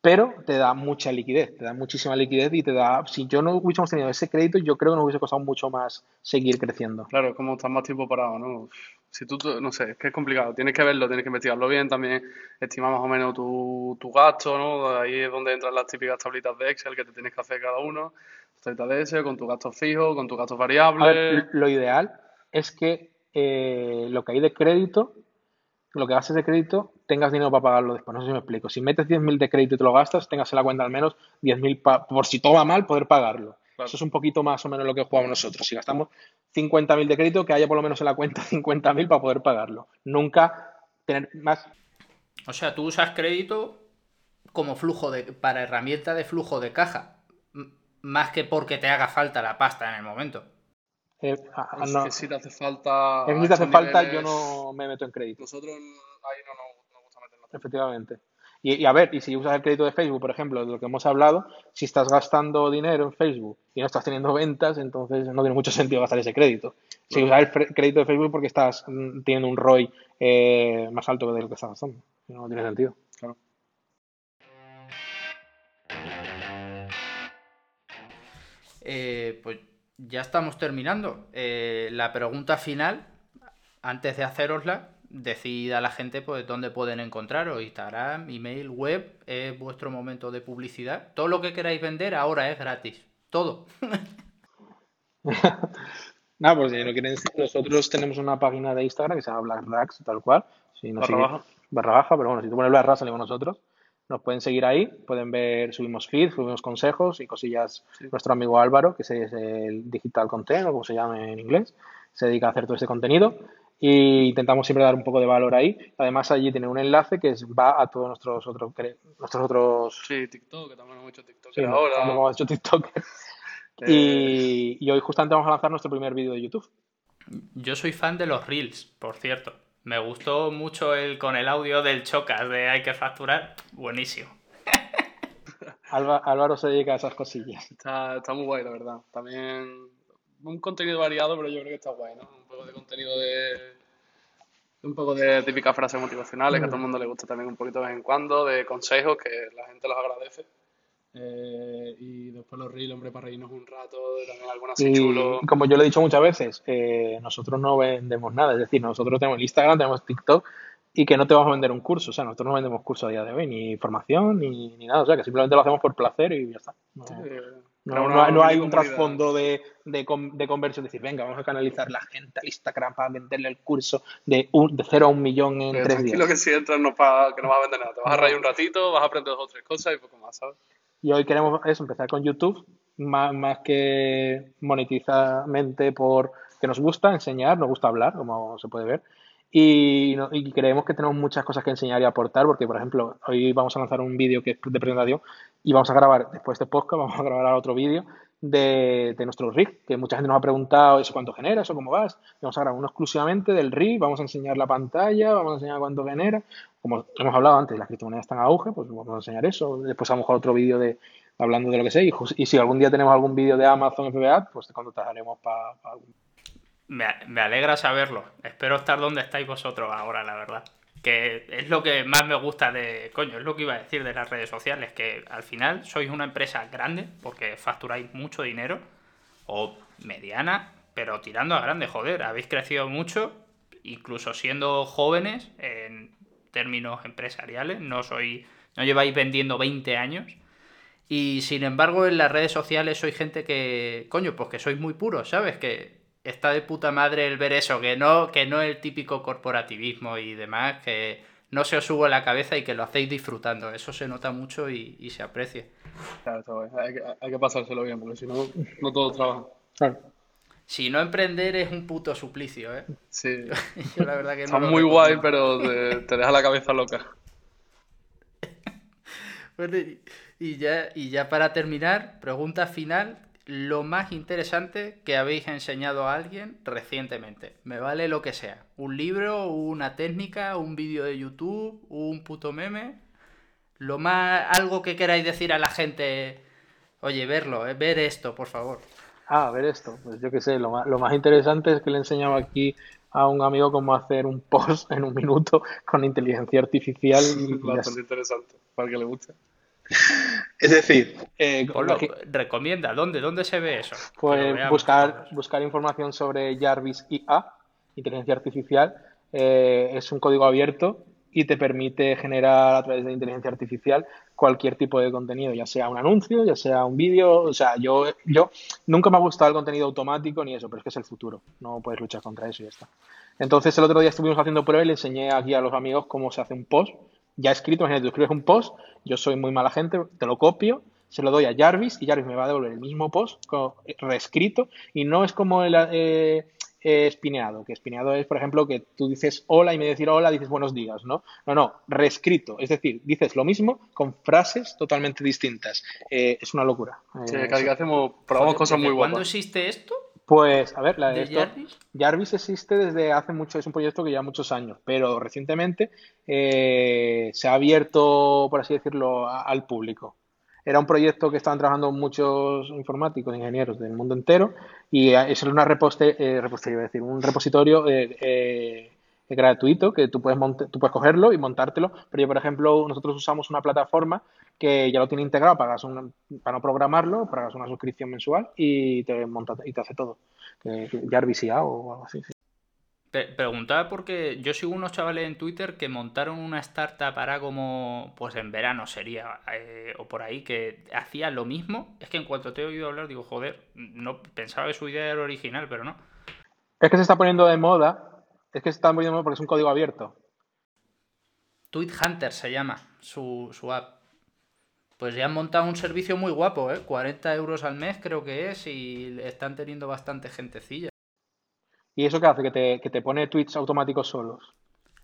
Pero te da mucha liquidez, te da muchísima liquidez y te da, si yo no hubiésemos tenido ese crédito, yo creo que nos hubiese costado mucho más seguir creciendo. Claro, es como estar más tiempo parado, ¿no? Si tú, no sé, es que es complicado, tienes que verlo, tienes que investigarlo bien, también estimar más o menos tu, tu gasto, ¿no? Ahí es donde entran las típicas tablitas de Excel que te tienes que hacer cada uno, tablita de Excel, con tu gasto fijo, con tus gastos variables. lo ideal es que eh, lo que hay de crédito, lo que gastes de crédito, tengas dinero para pagarlo después. No sé si me explico. Si metes 10.000 de crédito y te lo gastas, tengas en la cuenta al menos 10.000 por si todo va mal, poder pagarlo. Eso es un poquito más o menos lo que jugamos nosotros. Si gastamos 50.000 de crédito, que haya por lo menos en la cuenta 50.000 para poder pagarlo. Nunca tener más. O sea, tú usas crédito como flujo de para herramienta de flujo de caja, más que porque te haga falta la pasta en el momento. Eh, ah, es que si te hace falta. si te hace falta, yo no me meto en crédito. Nosotros ahí no nos, gusta meternos. Efectivamente. Y, a ver, y si usas el crédito de Facebook, por ejemplo, de lo que hemos hablado, si estás gastando dinero en Facebook y no estás teniendo ventas, entonces no tiene mucho sentido gastar ese crédito. Si usas el crédito de Facebook porque estás mm, teniendo un ROI eh, más alto que el que estás gastando. No tiene sentido. Claro. Eh, pues ya estamos terminando. Eh, la pregunta final, antes de hacerosla, decid a la gente pues dónde pueden encontraros. Instagram, email, web, es vuestro momento de publicidad. Todo lo que queráis vender ahora es gratis. Todo. no, pues si no quieren nosotros tenemos una página de Instagram que se llama Black tal cual. Si no barra baja. Barra baja, pero bueno, si tú pones Black salimos nosotros. Nos pueden seguir ahí, pueden ver, subimos feeds, subimos consejos y cosillas. Nuestro amigo Álvaro, que es el digital content, o como se llama en inglés, se dedica a hacer todo ese contenido y intentamos siempre dar un poco de valor ahí. Además, allí tiene un enlace que va a todos nuestros otros. Nuestros otros... Sí, TikTok, que también hemos hecho TikTok ahora. hemos hecho TikTok. y, y hoy justamente vamos a lanzar nuestro primer vídeo de YouTube. Yo soy fan de los Reels, por cierto. Me gustó mucho el con el audio del Chocas de hay que facturar. Buenísimo. Álvaro se dedica a esas cosillas. Está, está muy guay, la verdad. También un contenido variado, pero yo creo que está guay, ¿no? Un poco de contenido de. Un poco de típicas frases motivacionales que a todo el mundo le gusta también un poquito de vez en cuando, de consejos que la gente los agradece. Eh, y después los reels, hombre, para reírnos un rato, también algunas así chulo. Como yo lo he dicho muchas veces, eh, nosotros no vendemos nada, es decir, nosotros tenemos Instagram, tenemos TikTok y que no te vamos a vender un curso, o sea, nosotros no vendemos curso a día de hoy, ni formación, ni, ni nada, o sea, que simplemente lo hacemos por placer y ya está. No, no, hay un trasfondo de, de, de, conversión, decir, venga, vamos a canalizar la gente a Instagram para venderle el curso de, un, de cero a un millón en tres días. lo que si entras no, que no vas a vender nada, te vas a reír un ratito, vas a aprender dos o tres cosas y poco más, ¿sabes? Y hoy queremos eso, empezar con YouTube, más, más que monetizamente por que nos gusta enseñar, nos gusta hablar, como se puede ver. Y, y, creemos que tenemos muchas cosas que enseñar y aportar, porque, por ejemplo, hoy vamos a lanzar un vídeo que es de presentación y vamos a grabar, después de podcast, vamos a grabar otro vídeo de, de, nuestro rig, que mucha gente nos ha preguntado eso cuánto genera, eso cómo vas. vamos a grabar uno exclusivamente del rig, vamos a enseñar la pantalla, vamos a enseñar cuánto genera. Como hemos hablado antes, las criptomonedas están a auge, pues vamos a enseñar eso. Después a otro vídeo de hablando de lo que sé. Y, si algún día tenemos algún vídeo de Amazon FBA, pues te contactaremos para algún me, alegra saberlo. Espero estar donde estáis vosotros ahora, la verdad. Que es lo que más me gusta de. Coño, es lo que iba a decir de las redes sociales. Que al final sois una empresa grande porque facturáis mucho dinero. O mediana, pero tirando a grande, joder. Habéis crecido mucho, incluso siendo jóvenes en términos empresariales. No soy. No lleváis vendiendo 20 años. Y sin embargo, en las redes sociales sois gente que. Coño, pues que sois muy puros, ¿sabes? Que está de puta madre el ver eso, que no, que no el típico corporativismo y demás, que no se os subo a la cabeza y que lo hacéis disfrutando. Eso se nota mucho y, se aprecia. Claro, está hay, que, hay que pasárselo bien, porque si no, no todo trabaja. Si no emprender es un puto suplicio, ¿eh? Sí. la verdad que Está muy guay, pero te, deja la cabeza loca. y, ya, y ya para terminar, pregunta final lo más interesante que habéis enseñado a alguien recientemente. Me vale lo que sea. Un libro, una técnica, un vídeo de YouTube, un puto meme. Lo más. algo que queráis decir a la gente. Oye, verlo, eh, ver esto, por favor. Ah, ver esto. Pues yo qué sé, lo más, lo más interesante es que le he enseñado aquí a un amigo cómo hacer un post en un minuto con inteligencia artificial. Y, Bastante interesante, para que le guste. Es decir, eh, recomienda, ¿dónde, ¿dónde se ve eso? Pues buscar, buscar información sobre Jarvis IA inteligencia artificial, eh, es un código abierto y te permite generar a través de inteligencia artificial cualquier tipo de contenido, ya sea un anuncio, ya sea un vídeo, o sea, yo, yo nunca me ha gustado el contenido automático ni eso, pero es que es el futuro, no puedes luchar contra eso y ya está. Entonces el otro día estuvimos haciendo prueba y le enseñé aquí a los amigos cómo se hace un post, ya escrito, imagínate, tú escribes un post, yo soy muy mala gente, te lo copio, se lo doy a Jarvis y Jarvis me va a devolver el mismo post reescrito y no es como el, eh, espineado, que espineado es, por ejemplo, que tú dices hola y me decir hola dices buenos días, ¿no? No, no, reescrito, es decir, dices lo mismo con frases totalmente distintas. Eh, es una locura. Sí, eh, cada hacemos, probamos cosas muy buenas. ¿Cuándo existe esto? Pues, a ver, la ¿De Jarvis? Jarvis existe desde hace mucho, es un proyecto que lleva muchos años, pero recientemente eh, se ha abierto, por así decirlo, al público. Era un proyecto que estaban trabajando muchos informáticos, ingenieros del mundo entero, y es una reposte, eh, decir, un repositorio eh, eh, gratuito que tú puedes, tú puedes cogerlo y montártelo. Pero yo, por ejemplo, nosotros usamos una plataforma que ya lo tiene integrado, pagas para no programarlo, pagas una suscripción mensual y te monta y te hace todo. Que, IA o algo así. preguntaba porque yo sigo unos chavales en Twitter que montaron una startup para como, pues en verano sería, eh, o por ahí, que hacía lo mismo. Es que en cuanto te he oído hablar, digo, joder, no pensaba que su idea era original, pero no. Es que se está poniendo de moda, es que se está poniendo de moda porque es un código abierto. Tweet Hunter se llama su, su app. Pues ya han montado un servicio muy guapo, ¿eh? 40 euros al mes creo que es y están teniendo bastante gentecilla. ¿Y eso qué hace? ¿Que te, pone tweets automáticos solos?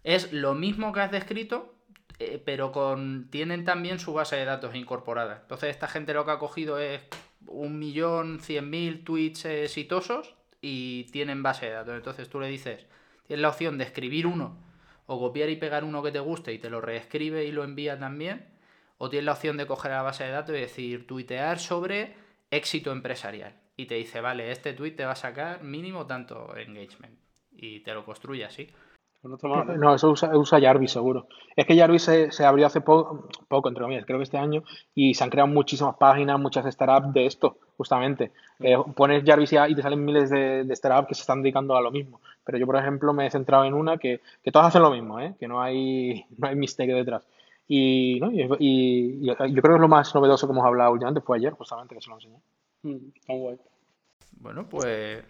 Es lo mismo que has descrito, eh, pero con tienen también su base de datos incorporada. Entonces esta gente lo que ha cogido es un millón cien mil tweets exitosos y tienen base de datos. Entonces tú le dices, tienes la opción de escribir uno o copiar y pegar uno que te guste y te lo reescribe y lo envía también o tienes la opción de coger la base de datos y decir, tuitear sobre éxito empresarial. Y te dice, vale, este tweet te va a sacar mínimo tanto engagement. Y te lo construye así. No, eso usa, usa, Jarvis seguro. Es que Jarvis se, abrió hace poco, poco, entre comillas, creo que este año, y se han creado muchísimas páginas, muchas startups de esto, justamente. Eh, pones Jarvis y te salen miles de, startups que se están dedicando a lo mismo. Pero yo, por ejemplo, me he centrado en una que, que todas hacen lo mismo, ¿eh? que no hay, no hay misterio detrás. Y, ¿no? y, yo creo que es lo más novedoso que hemos hablado últimamente fue ayer, justamente, que se lo enseñé. Mm, bueno, pues,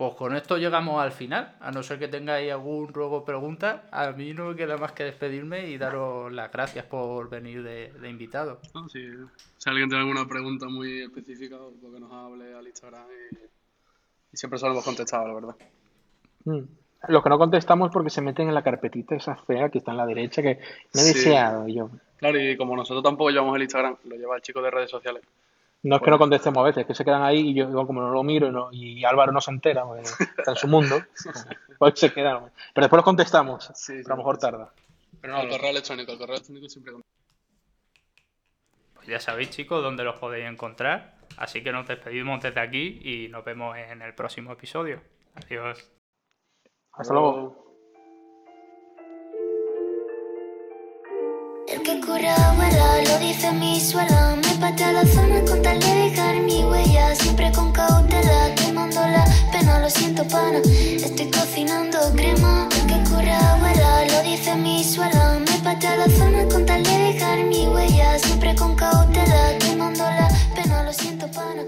pues con esto llegamos al final. A no ser que tengáis algún ruego o pregunta, a mí no me queda más que despedirme y daros las gracias por venir de, invitado. si alguien tiene alguna pregunta muy específica, pues que nos hable al Instagram y, siempre se lo hemos contestado, la verdad. Mm. Lo que no contestamos porque se meten en la carpetita esa fea que está en la derecha que no he deseado yo. Claro, y como nosotros tampoco llevamos el Instagram, lo lleva el chico de redes sociales. No es que no pues- contestemos a veces, es que se quedan ahí y yo como no lo miro y, Álvaro no se entera, está en su mundo, pues se quedan. Pero después lo contestamos, a lo mejor tarda. Pero no, el correo electrónico, el correo electrónico siempre Pues ya sabéis chicos dónde los podéis encontrar, así que nos despedimos desde aquí y nos vemos en el próximo episodio. Adiós. Hasta luego. El que cura abuela, lo dice mi suela. Escápate a la zona con tal de dejar mi huella. Siempre con cautela, quemando la pena. Lo siento, pana. Estoy cocinando crema. Que cura abuela, lo dice mi suela. Me patea a la zona con tal de dejar mi huella. Siempre con cautela, quemando la pena. Lo siento, pana.